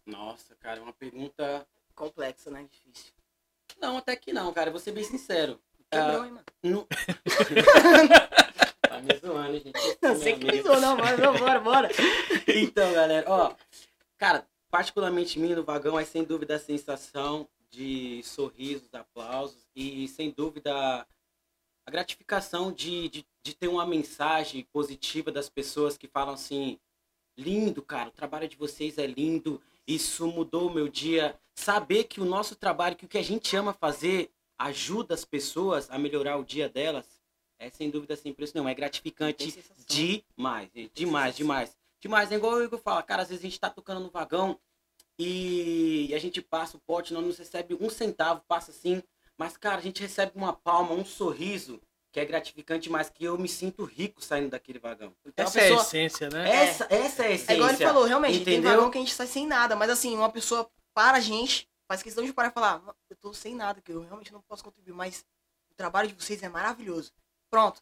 Nossa, cara, é uma pergunta. Complexo, né? Difícil. Não, até que não, cara. Vou ser bem sincero. Quebrou, Ah, hein, mano? não... tá me zoando, gente. Não Meu sei que amigo. pisou, não, mas não, bora, bora. Então, galera, ó, cara, particularmente mim no vagão é sem dúvida a sensação de sorrisos, aplausos e sem dúvida a gratificação de, de, de ter uma mensagem positiva das pessoas que falam assim, lindo, cara, o trabalho de vocês é lindo, isso mudou o meu dia. Saber que o nosso trabalho, que o que a gente ama fazer, ajuda as pessoas a melhorar o dia delas, é sem dúvida sem preço nenhum, é gratificante. Demais, demais, demais. Demais, é igual o Igor fala, cara, às vezes a gente tá tocando no vagão e a gente passa o pote, não nos recebe um centavo, passa assim, mas, cara, a gente recebe uma palma, um sorriso, que é gratificante, mas que eu me sinto rico saindo daquele vagão. Então, Essa a é a pessoa, essência, né? essa, essa é a essência. É igual ele falou, realmente, tem entendeu? vagão que a gente sai sem nada, mas assim, uma pessoa para a gente, faz questão de parar e falar, "Mano, eu tô sem nada, que eu realmente não posso contribuir, mas o trabalho de vocês é maravilhoso. Pronto,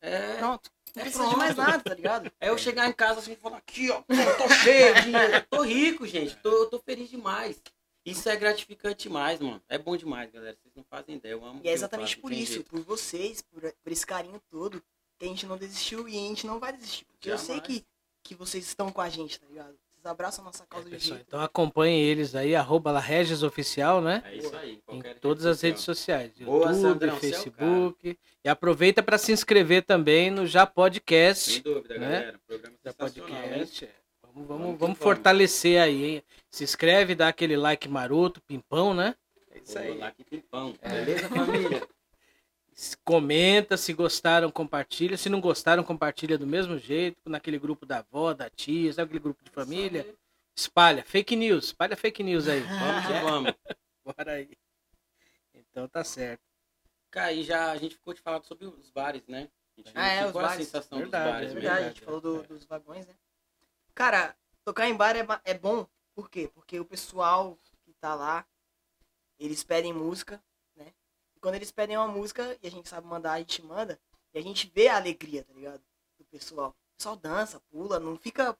É, pronto. Não É precisa de mais nada, tá ligado? é eu chegar em casa assim e falar, aqui, ó, eu tô cheio de dinheiro, tô rico, gente, tô, tô feliz demais. Isso é gratificante demais, mano. É bom demais, galera. Vocês não fazem ideia. Eu amo. E é exatamente faço, por isso, jeito. por vocês, por, por esse carinho todo, que a gente não desistiu e a gente não vai desistir. Porque eu sei Jamais. que, que vocês estão com a gente, tá ligado? Vocês abraçam a nossa causa É, de pessoal, jeito. então acompanhem eles aí, arroba lá Regis Oficial, né? É isso aí. Em todas rede as redes social. sociais. Boa, YouTube, Sandrão, é Facebook. E aproveita para se inscrever também no Já Sem Podcast. dúvida, né? galera. Programa Já? Podcast. É. Vamos, vamos, Vamos fortalecer aí, hein? Se inscreve, dá aquele like maroto, pimpão, né? É isso aí. Que pimpão. Beleza, família? Se- Comenta, se gostaram, compartilha. Se não gostaram, compartilha do mesmo jeito, naquele grupo da avó, da tia, sabe aquele grupo de família? Espalha, fake news, espalha fake news aí. Vamos que vamos. Bora aí. Então tá certo. Cara, e já a gente ficou te falando sobre os bares, né? A gente Ah, é, os a bares. sensação Verdade, dos bares é mesmo. Verdade, a verdade, gente falou do- é. dos vagões, né? Cara, tocar em bar é, é bom, por quê? Porque o pessoal que tá lá, eles pedem música, né? E quando eles pedem uma música e a gente sabe mandar, a gente manda, e a gente vê a alegria, tá ligado? Do pessoal. O pessoal dança, pula, não fica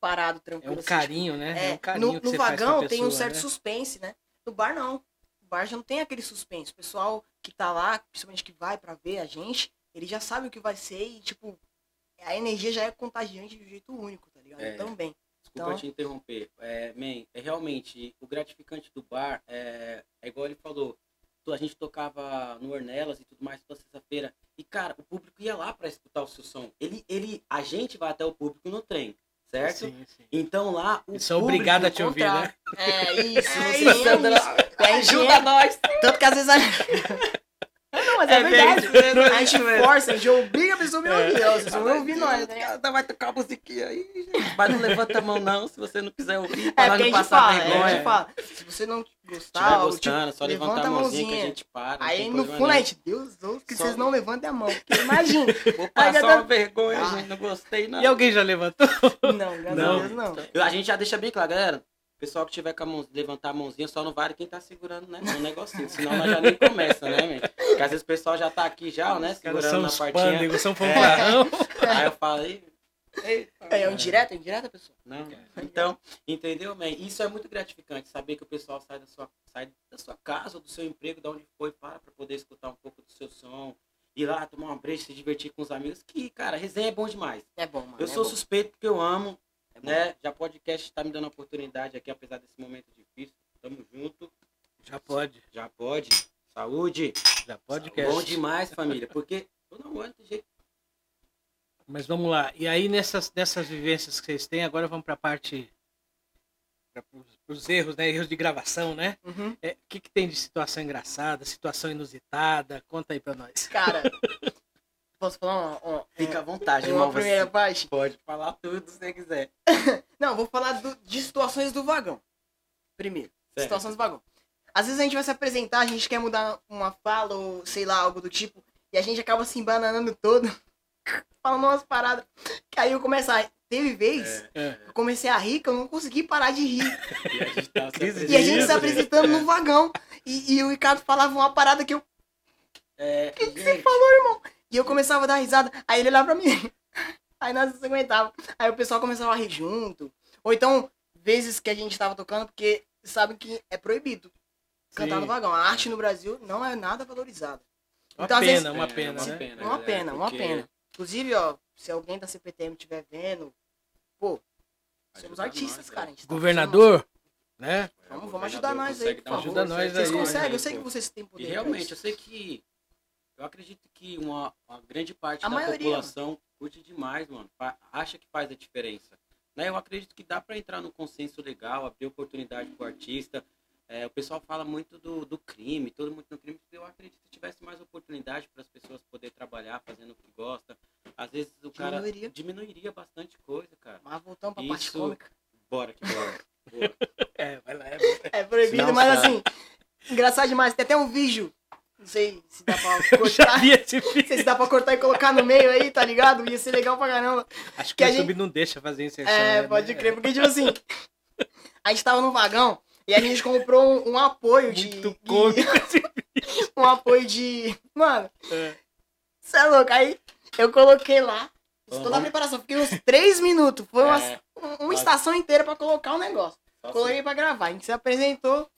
parado É tranquilo. um assim, carinho, né? tipo, É, é, um carinho no, no vagão tem um pessoa, certo né? suspense, né? No bar não. No bar já não tem aquele suspense. O pessoal que tá lá, principalmente que vai pra ver a gente, ele já sabe o que vai ser e, tipo, a energia já é contagiante de um jeito único, tá ligado? É. Também. Desculpa Então- te interromper. É, man, é realmente o gratificante do bar é, é igual ele falou. A gente tocava no Ornelas e tudo mais toda sexta-feira. E, cara, o público ia lá pra escutar o seu som. Ele, ele, a gente vai até o público no trem, certo? Sim, sim. Então lá o são público obrigados a te ouvir, né? É isso, É isso, Sandra. Ajuda é- nós! Tanto que às vezes a... Mas é, É bem verdade. mesmo, é a gente mesmo. força, a gente obriga a pessoa a me ouvir. ó, Vocês vão ouvir nós, né? Cada vai tocar a musiquinha aí, gente. Mas não levanta a mão não, se você não quiser ouvir, É pra nós a não gente passar fala, é, a vergonha. gente fala. Se você não Se tiver gostar, ó, gostando, só levanta levantar a a mãozinha que a mãozinha. gente para. Aí no fundo a gente, Deus, Deus, que Só- vocês não levantem a mão. Porque imagina. Vou passar uma tá- vergonha, Ah. gente. Não gostei, não. E alguém já levantou? Não, graças Não. a Deus não. A gente já deixa bem claro, galera. O pessoal que tiver com a mão, levantar a mãozinha, só não vale quem tá segurando, né? Um negocinho. Senão nós já nem começa, né, man? Porque às vezes o pessoal já tá aqui já, né? Segurando são na os partinha. pândegos, são fanfarrão. Aí eu falei. É, é um mano. direto, é indireta, pessoal? Não. Então, entendeu, man? Isso é muito gratificante, saber que o pessoal sai da sua, sai da sua casa ou do seu emprego, da onde foi, para pra poder escutar um pouco do seu som. Ir lá, tomar uma breja, se divertir com os amigos. Que, cara, resenha é bom demais. É bom, mano. Eu é sou bom. suspeito porque eu amo, É né? Já podcast tá me dando a oportunidade aqui, apesar desse momento difícil. Tamo junto. Já pode, Já pode. Saúde. já pode Bom demais, família. Porque eu não aguento de jeito. Mas vamos lá. E aí, nessas, nessas vivências que vocês têm, agora vamos para a parte. Para os erros, né? Erros de gravação, né? Uhum. É, O que, que tem de situação engraçada, situação inusitada? Conta aí para nós. Cara, posso falar uma, uma, Fica à vontade, uma primeira Você parte? pode falar tudo se você quiser. Não, vou falar do- de situações do vagão. Primeiro, Certo. situações do vagão. Às vezes a gente vai se apresentar, a gente quer mudar uma fala ou sei lá, algo do tipo, e a gente acaba se embananando todo, falando umas paradas. Que aí eu começo a. Teve vez, É. eu comecei a rir que eu não consegui parar de rir. E a gente tá E a gente se apresentando no vagão. E, e o Ricardo falava uma parada que eu. É, que você gente, falou, irmão? E eu começava a dar risada. Aí ele olhava pra mim. Aí nós não se aguentava. Aí o pessoal começava a rir junto. Ou então, vezes que a gente tava tocando, porque sabe que é proibido cantar Sim. no vagão. A arte no Brasil não é nada valorizada. Uma Então, pena, vezes- uma é, pena, uma né? pena, uma galera, pena, uma porque pena. Inclusive, ó, se alguém da CPTM estiver vendo, pô, somos artistas, nós, cara. a né? gente tá Governador, né? É, o Vamos, vamos ajudar nós aí, uma. Ajuda nós Vocês aí, conseguem, né, eu sei que pô. vocês têm poder. E realmente, eu sei que. Eu acredito que uma, uma grande parte A da maioria, população curte demais, mano. Acha que faz a diferença. Né? Eu acredito que dá pra entrar num consenso legal, abrir oportunidade pro artista. É, o pessoal fala muito do, do crime, todo mundo no crime. Eu acredito que tivesse mais oportunidade para as pessoas poder trabalhar fazendo o que gosta. Às vezes o cara Diminuiria. diminuiria bastante coisa, cara. Mas voltando pra parte Isso. cômica. Bora que bora. Boa. É, vai lá. É, É proibido, Não mas sabe. assim, engraçado demais. Tem até um vídeo. Não sei se dá pra cortar. vídeo. se dá pra cortar e colocar no meio aí, tá ligado? Ia ser legal pra caramba. Acho que, que o YouTube gente- não deixa fazer inserção. É, né? pode crer. Porque, tipo assim, a gente tava no vagão e a gente comprou um, um apoio de. Muito cômico esse um apoio de. Mano, É. você é louco. Aí eu coloquei lá. Fiz toda a Uhum. preparação. Fiquei uns três minutos. Foi uma, É. um- uma estação inteira pra colocar o negócio. Só Coloquei pra gravar. A gente se apresentou.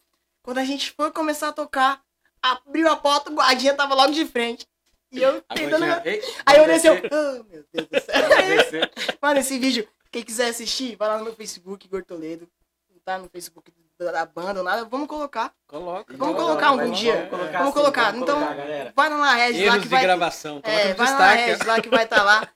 Quando a gente foi começar a tocar, abriu a porta, o guardinha tava logo de frente. E eu A tentando. gordinha, "Ei, Aí eu vamos desci, eu. descer, Oh, meu Deus do céu. vamos descer." Mano, esse vídeo, quem quiser assistir, vai lá no meu Facebook, Igor Toledo. Não tá no Facebook da da banda ou nada, vamos colocar. Coloca. Vamos coloca, colocar algum vamos dia. colocar. Vamos Vamos colocar. vamos Então, colocar, galera. vai na Regis lá Erros que de vai. gravação. Coloca É, vai na. Regis lá que vai estar lá.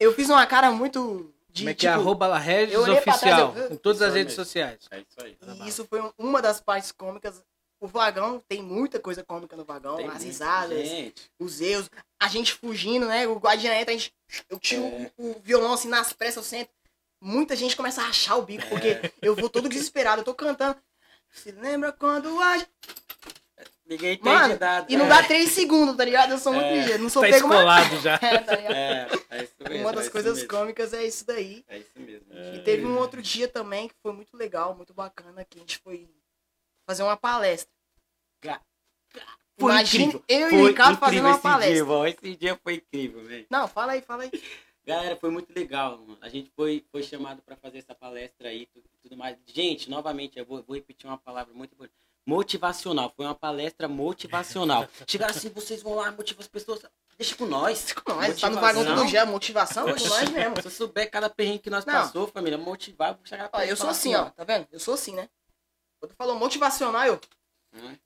Eu fiz uma cara muito. De, Como é que é? tipo, Arroba La Regis pra trás, Oficial. eu- Em todas Isso as redes mesmo. sociais. É isso aí. E isso foi um- uma das partes cômicas. O vagão tem muita coisa cômica no vagão, Tem as risadas, Gente, os erros, a gente fugindo, né? O guardiã entra, a gente, eu tiro É. o, violão assim nas pressas, eu sento. Muita gente começa a rachar o bico, porque eu vou todo desesperado, eu tô cantando. Se lembra quando a ninguém entende Mano, nada. E não É, dá três segundos, tá ligado? Eu sou muito É. ligeiro, não sou Tá pego mais. já. É, tá ligado? É, é isso mesmo. Uma é das isso coisas mesmo. cômicas é isso daí. É isso mesmo. E teve um outro dia também que foi muito legal, muito bacana, que a gente foi fazer uma palestra. Foi Imagina incrível. eu e o Ricardo fazendo uma palestra. Dia, irmão. Esse dia foi incrível, velho. Não, fala aí, fala aí. Galera, foi muito legal, mano. A gente foi, foi chamado pra fazer essa palestra aí e tudo mais. Gente, novamente, eu vou, vou repetir uma palavra muito bonita. Motivacional. Foi uma palestra motivacional. Chegaram assim, vocês vão lá, motivar as pessoas. Deixa com nós. Com nós, tá no vagão todo dia, motivação com nós mesmo. Se eu souber cada perrengue que nós Não. passou, família, motivar, eu vou chegar pra Ó, eu sou falar assim, ó, tá vendo? Eu sou assim, né? Quando falou motivacional, eu, Hum,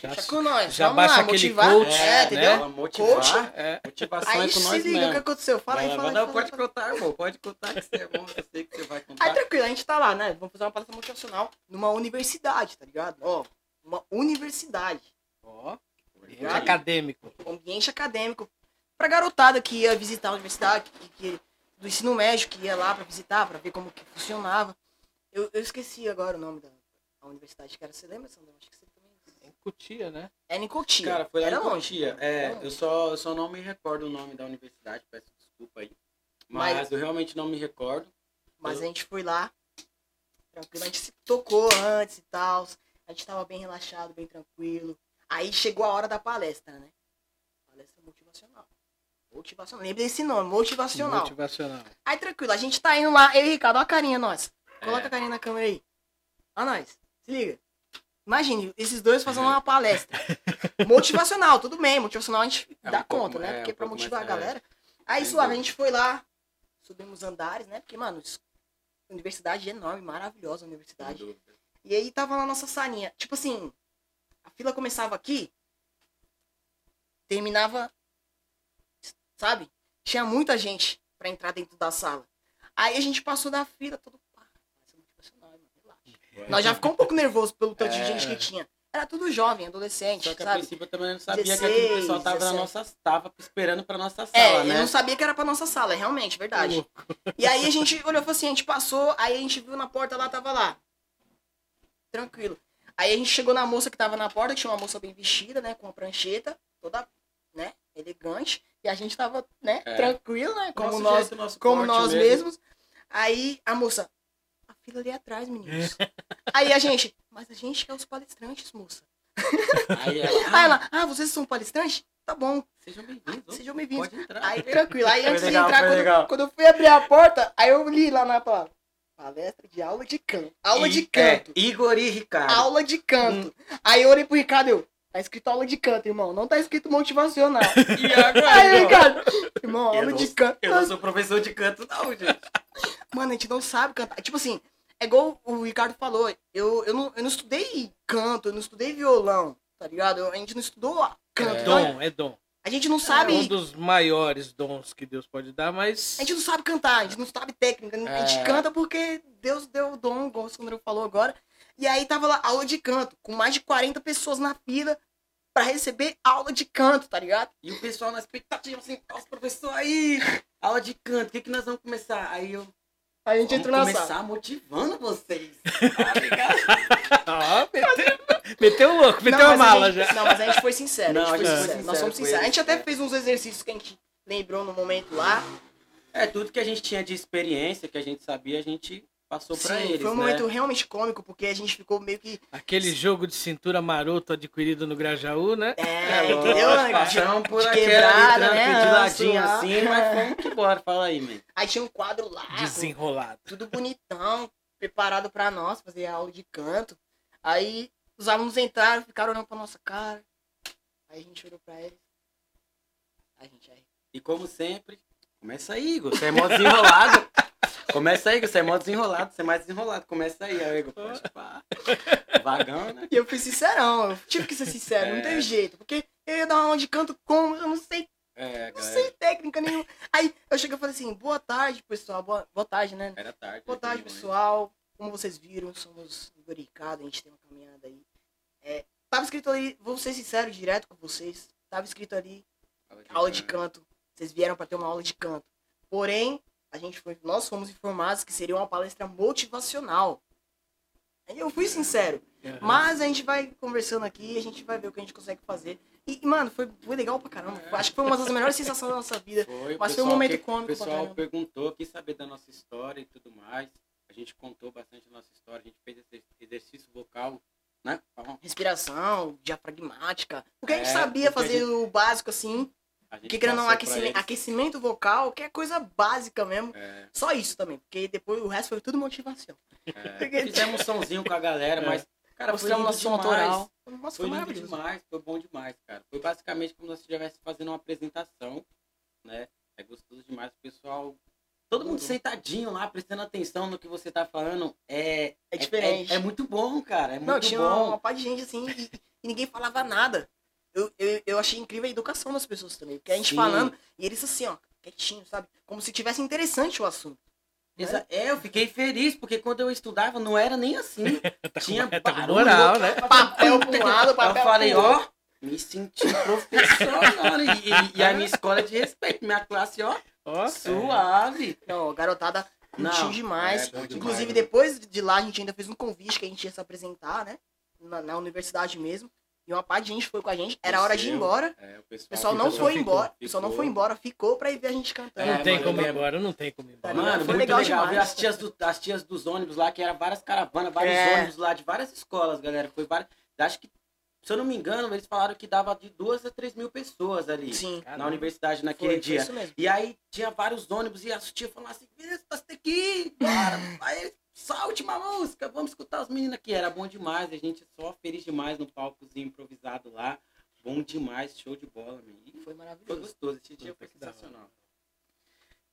Já, deixa com nós, já vamos baixa lá, aquele motivar. coach, é, né? entendeu? fala motivar, Coach. é, motivação Aí é com se nós liga o que aconteceu. Fala aí, fala aí. não, fala pode fala contar, irmão. Pode contar que você é bom. Eu sei que você vai contar. Aí tranquilo, a gente tá lá, né? Vamos fazer uma palestra motivacional numa universidade, tá ligado? Ó, uma universidade. ó, Verdade. acadêmico. ambiente acadêmico pra garotada que ia visitar a universidade, que, que- do ensino médio, que ia lá pra visitar, pra ver como que funcionava. Eu, eu esqueci agora o nome da, da universidade que era. Você lembra, Sandro? Acho que você também. Em Cutia, né? Era em Cotia. Cara, foi lá era em longe. Cotia. É, longe. eu só, eu só não me recordo o nome da universidade, peço desculpa aí. Mas, Mas- eu realmente não me recordo. Mas a gente foi lá, tranquilo, a gente se tocou antes e tal. A gente tava bem relaxado, bem tranquilo. Aí chegou a hora da palestra, né? Palestra motivacional. Motivacional. Lembra desse nome, motivacional. Motivacional. Aí tranquilo, a gente tá indo lá. Eu e Ricardo, olha a carinha nossa. Coloca É. a carinha na câmera aí. Olha nós. Se liga. Imagine, esses dois fazendo uma palestra. motivacional, tudo bem. Motivacional a gente É um dá pouco- conta, né? é, Porque um pra motivar mais- a é. galera. Aí suave, a gente foi lá, subimos andares, né? Porque, mano, universidade enorme, maravilhosa a universidade. E aí tava na nossa salinha. Tipo assim, a fila começava aqui, terminava, sabe? Tinha muita gente pra entrar dentro da sala. Aí a gente passou da fila, todo pá. Isso é motivacional, mano, relaxa. Nós já ficou um pouco nervoso pelo tanto de É. gente que tinha. Era tudo jovem, adolescente, Só que a sabe? princípio eu também não sabia que 16, aquele pessoal tava na 17. nossa. tava esperando pra nossa sala, É, né? eu não sabia que era pra nossa sala, é realmente, verdade. E aí a gente olhou e falou assim, a gente passou, aí a gente viu na porta lá, tava lá. Tranquilo. Aí a gente chegou na moça que tava na porta, que tinha uma moça bem vestida, né, com uma prancheta, toda, né, elegante. E a gente tava, né, É. tranquilo, né, como Nosso nós, jeito, como nós mesmo. mesmos. Aí a moça, a fila ali atrás, meninos. aí a gente, mas a gente é os palestrantes, moça. Aí, ela, Aí ah, ela, ah, vocês são palestrantes? Tá bom, sejam bem-vindos. sejam bem-vindos. Aí, tranquilo. Aí, Foi antes legal, de entrar, quando, legal. quando eu fui abrir a porta, aí eu li lá na palavra. Palestra de aula de canto. Aula E- de canto. É, Igor e Ricardo. Aula de canto. Hum. Aí eu olhei pro Ricardo e eu. Tá escrito aula de canto, irmão. Não tá escrito motivacional. E agora, aí, irmão? Ricardo. Irmão, Eu aula não- de canto. Eu não sou professor de canto, não, gente. Mano, a gente não sabe cantar. Tipo assim, é igual o Ricardo falou. Eu, eu, não, eu não estudei canto, eu não estudei violão, tá ligado? A gente não estudou canto. É Então, dom, é dom. a gente não É sabe. um dos maiores dons que Deus pode dar, mas. A gente não sabe cantar, a gente não sabe técnica. A gente É. canta porque Deus deu o dom, igual o Sandro falou agora. E aí tava lá aula de canto, com mais de 40 pessoas na fila pra receber aula de canto, tá ligado? E o pessoal na expectativa, assim, os professores aí, aula de canto, o que, que nós vamos começar? Aí eu, a gente vamos entrou na começar sala. motivando vocês. Tá ligado? Ó, meteu, meteu o louco, meteu a mas mala gente, já. Não, mas a gente foi sincero, Não, a gente foi foi sincero. Nós sincero, somos foi sinceros. A gente até sincero. fez uns exercícios que a gente lembrou no momento lá. É, tudo que a gente tinha de experiência, que a gente sabia, a gente passou pra Sim, eles, foi um né? momento realmente cômico, porque a gente ficou meio que. Aquele jogo de cintura maroto adquirido no Grajaú, né? É, É, entendeu? passamos por de quebrada, ali, né, de ladinho lá. assim, mas fomos que bora, fala aí, man. Aí tinha um quadro lá. Desenrolado. tudo bonitão, preparado pra nós, fazer aula de canto. Aí os alunos entraram, ficaram olhando pra nossa cara. Aí a gente olhou pra eles. A gente é. E como sempre, começa aí, Igor. Você é mó desenrolado. Começa aí, Igor. Você é mó desenrolado. Você é mais desenrolado. Começa aí, aí. Pode pá. Vagão, né? E eu fui sincerão, eu tive que ser sincero, não É. teve jeito. Porque eu ia dar uma aula de canto como? Eu não sei, É, não sei técnica nenhuma. Aí eu cheguei e falei assim, boa tarde, pessoal. Boa, boa tarde, né? Era tarde. Boa né, tarde, de pessoal. Como vocês viram, somos Igor Ricardo, a gente tem uma caminhada aí. É, tava escrito ali, vou ser sincero direto com vocês. Tava escrito ali, aula de canto. Vocês vieram para ter uma aula de canto. Porém, a gente foi, nós fomos informados que seria uma palestra motivacional. Eu fui sincero. Mas a gente vai conversando aqui, a gente vai ver o que a gente consegue fazer. E, mano, foi, foi legal pra caramba. Acho que foi uma das melhores sensações da nossa vida. Foi, o Mas foi um momento que- cômico O pessoal perguntou, quis saber da nossa história e tudo mais. A gente contou bastante a nossa história. A gente fez esse exercício vocal, né? Respiração, diafragmática. Porque a gente É, sabia fazer o básico assim. Porque querendo não, aquecimento, aquecimento vocal, que é coisa básica mesmo. É, Só isso também. Porque depois o resto foi tudo motivação. é. Fizemos um somzinho com a galera, É. mas, cara, foi nosso som autoral. Nossa, Foi foi lindo demais, foi bom demais, cara. Foi basicamente como se estivesse fazendo uma apresentação, né? É gostoso demais, o pessoal. Todo mundo Uhum. sentadinho lá, prestando atenção no que você tá falando. É, É diferente. É, é muito bom, cara. É muito Não, tinha bom. uma parte de gente assim e, e ninguém falava nada. Eu, eu, eu achei incrível a educação das pessoas também. Porque a gente Sim. falando e eles assim, ó, quietinho, sabe? Como se tivesse interessante o assunto. Exa- É, eu fiquei feliz, porque quando eu estudava não era nem assim. Tinha é, tá barulho, moral, eu- né? Papel um lado, papel Eu falei, pro ó, me senti profissional. e, e- e a minha escola é de respeito, minha classe, ó, Ó, suave. Não, garotada curtiu Não, demais. é bom demais, Inclusive, né? depois de lá, a gente ainda fez um convite que a gente ia se apresentar, né? Na, na universidade mesmo. E uma parte de gente foi com a gente. Era hora de ir embora. É, o pessoal, O pessoal não foi ficou, embora. O pessoal não foi embora, ficou pra ir ver a gente cantando. não É, tem mano, como ir lembro. embora, não tem como ir embora. Mano, Foi muito legal legal. demais. Ver as tias, do, as tias dos ônibus lá, que eram várias caravanas, vários É. ônibus lá de várias escolas, galera. Foi várias. Acho que, se eu não me engano, eles falaram que dava de duas a três mil pessoas ali Sim. na universidade naquele Foi, foi dia. isso mesmo. E aí tinha vários ônibus e as tias falavam assim, "Beleza, nós tem que ir, bora. aí só a última música, vamos escutar os meninos aqui. Era bom demais, a gente só feliz demais no palcozinho improvisado lá. Bom demais, show de bola, meu. E Foi foi maravilhoso. gostoso, esse dia foi sensacional.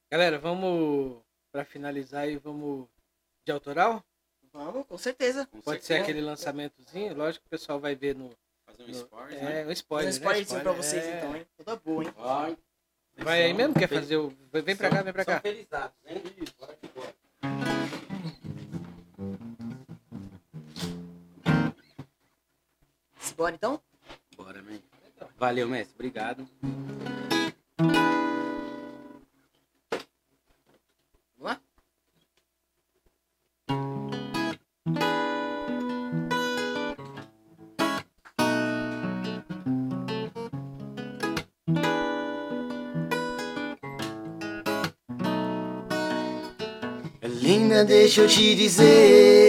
Galera, vamos pra finalizar aí, vamos de autoral? Vamos, com certeza. Com Pode ser certeza. aquele lançamentozinho, lógico que o pessoal vai ver no. Fazer um no- esporte, né? é, um spoiler. um spoilerzinho né? pra vocês, é. então, hein? Toda boa, hein? Ó, Vai aí mesmo? Quer fazer o. Vem pra cá, vem pra São cá. felizados, hein? Bora que bora. Bora então? Bora, man. Valeu, mestre. Obrigado. Vamos lá? Linda, deixa eu te dizer.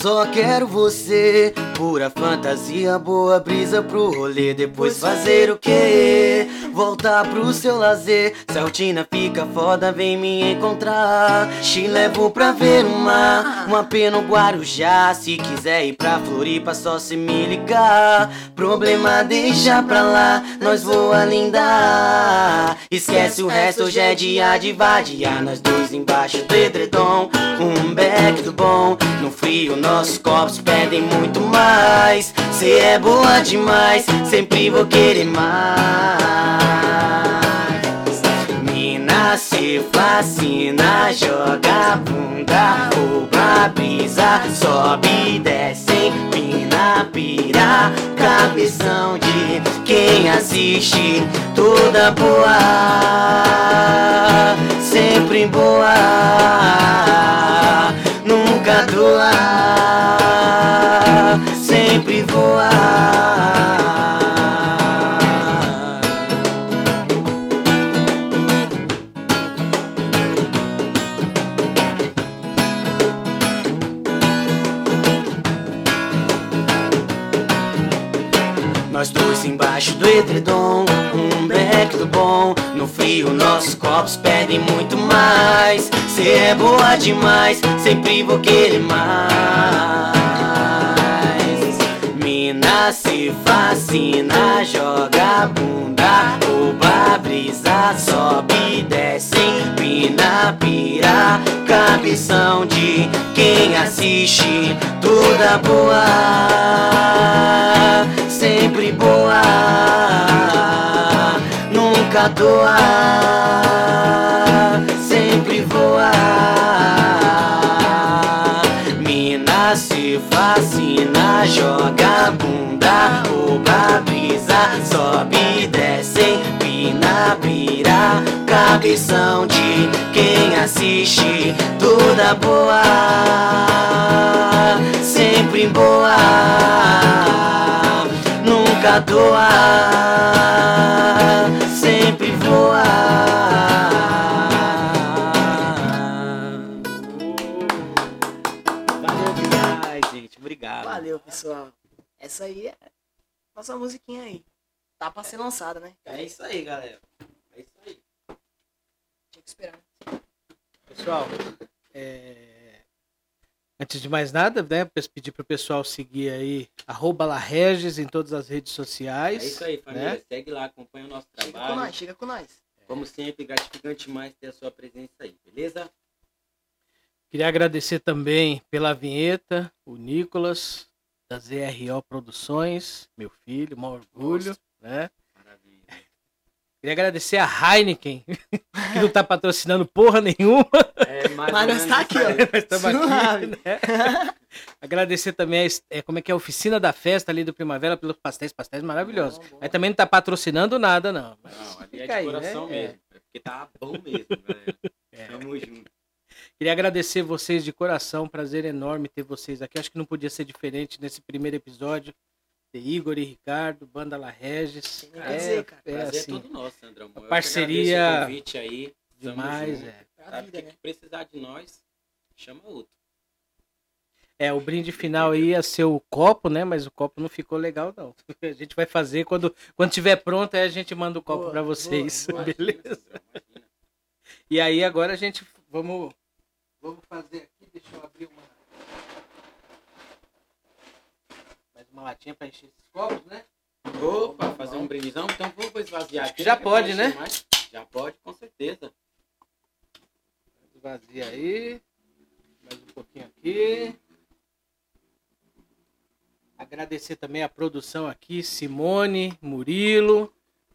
Só quero você. Pura fantasia, boa brisa pro rolê. Depois fazer o quê? Voltar pro seu lazer. Se a rotina fica foda, vem me encontrar. Te levo pra ver o mar. Uma pena no Guarujá. Se quiser ir pra Floripa, só se me ligar. Problema deixa pra lá. Nós voa linda. Esquece o resto, hoje é dia de vadiar. Nós dois embaixo do edredom. Um beck do bom. No frio, nossos copos pedem muito mais. Cê é boa demais, sempre vou querer mais. Mina se fascina, joga bunda, rouba brisa, sobe desce, empina, pira, cabeção de quem assiste, toda boa, sempre boa, nossos copos pedem muito mais. Cê é boa demais, sempre vou querer mais. Mina se fascina, joga a bunda, rouba brisa, sobe e desce, empina, pira, cabeção de quem assiste, toda boa, sempre boa, nunca doa, sempre voa. Mina se fascina, joga bunda, rouba a brisa, sobe e desce, empina, pira, cabeção de quem assiste, toda boa, sempre boa, nunca doa, sempre voa. Valeu demais, gente. Obrigado. Valeu, pessoal. Essa aí é nossa musiquinha aí. Tá pra ser lançada, né? É isso aí, galera. É isso aí. Tinha que esperar. Pessoal, é, antes de mais nada, né, pedir pro pessoal seguir aí, arroba Lareges em todas as redes É sociais. isso aí, família. né? Segue lá, acompanha o nosso Chega com trabalho. nós, chega com nós. Como sempre, gratificante mais ter a sua presença aí, beleza? Queria agradecer também pela vinheta, o Nicolas, da ZRO Produções, meu filho, um orgulho, né? Maravilha. Queria agradecer a Heineken, que não tá patrocinando porra nenhuma, É, mais Mas nós tá aqui, ó. aí. mas estamos aqui, né? Agradecer também a, é, como é que é a oficina da festa ali do Primavera pelos pastéis, pastéis maravilhosos. Bom, bom. Mas também não tá patrocinando nada, não. Mas Não, ali é fica de aí, coração né? É. mesmo. É porque tá bom mesmo, galera. É. Tamo junto. Queria agradecer vocês de coração, prazer enorme ter vocês aqui. Acho que não podia ser diferente nesse primeiro episódio. Ter Igor e Ricardo, Banda La Regis. Que dizer, cara. é Prazer assim, é todo nosso, Sandrão. Eu que parceria o convite aí. Demais, é. Sabe vida, que, né? que precisar de nós, chama outro. É, o brinde final aí ia ser o copo, né? Mas o copo não ficou legal, não. A gente vai fazer quando, quando tiver pronto, aí a gente manda o copo Boa, pra vocês. boa, boa. Beleza? Imagina. E aí agora a gente vamos vamos fazer aqui, deixa eu abrir uma mais uma latinha pra encher esses copos, né? Opa, fazer um brindizão? Então vou esvaziar aqui. já pode, né? mais. Já pode, com certeza. Esvazia aí. Mais um pouquinho aqui. Agradecer também a produção aqui, Simone, Murilo,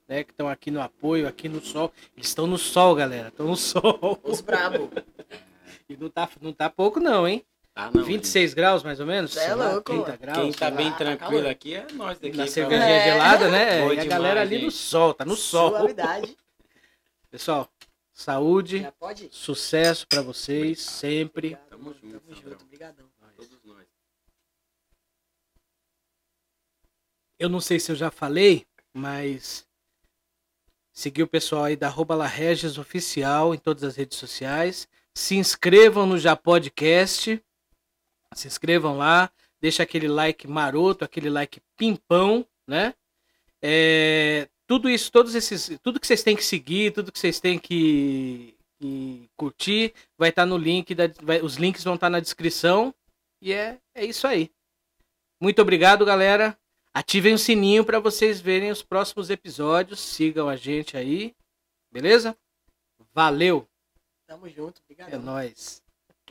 né, que estão aqui no apoio, aqui no sol. Eles estão no sol, galera. Estão no sol. Os brabo. E não tá, não tá pouco, não, hein? Tá, não, 26 graus, mais ou menos? É lá, louco, 30 mano. graus. Quem tá bem lá. tranquilo calor. aqui é nós daqui. Na pra- cervejinha É. gelada, né? Boa e a demais, galera ali no gente. sol, tá no sol. Suavidade. Pessoal, saúde, Já pode? sucesso pra vocês, sempre. Obrigado, Tamo mano. junto, Tamo junto. Obrigadão. Todos nós. Eu não sei se eu já falei, mas seguir o pessoal aí da arroba La Regis Oficial em todas as redes sociais. Se inscrevam no Já Podcast. Se inscrevam lá. Deixa aquele like maroto, aquele like pimpão, né? É, tudo isso, todos esses, tudo que vocês têm que seguir, tudo que vocês têm que, que curtir, vai estar no link, da, vai- os links vão estar na descrição. E é, é isso aí. Muito obrigado, galera. Ativem o sininho para vocês verem os próximos episódios. Sigam a gente aí. Beleza? Valeu. Tamo junto. É Obrigadão. nóis.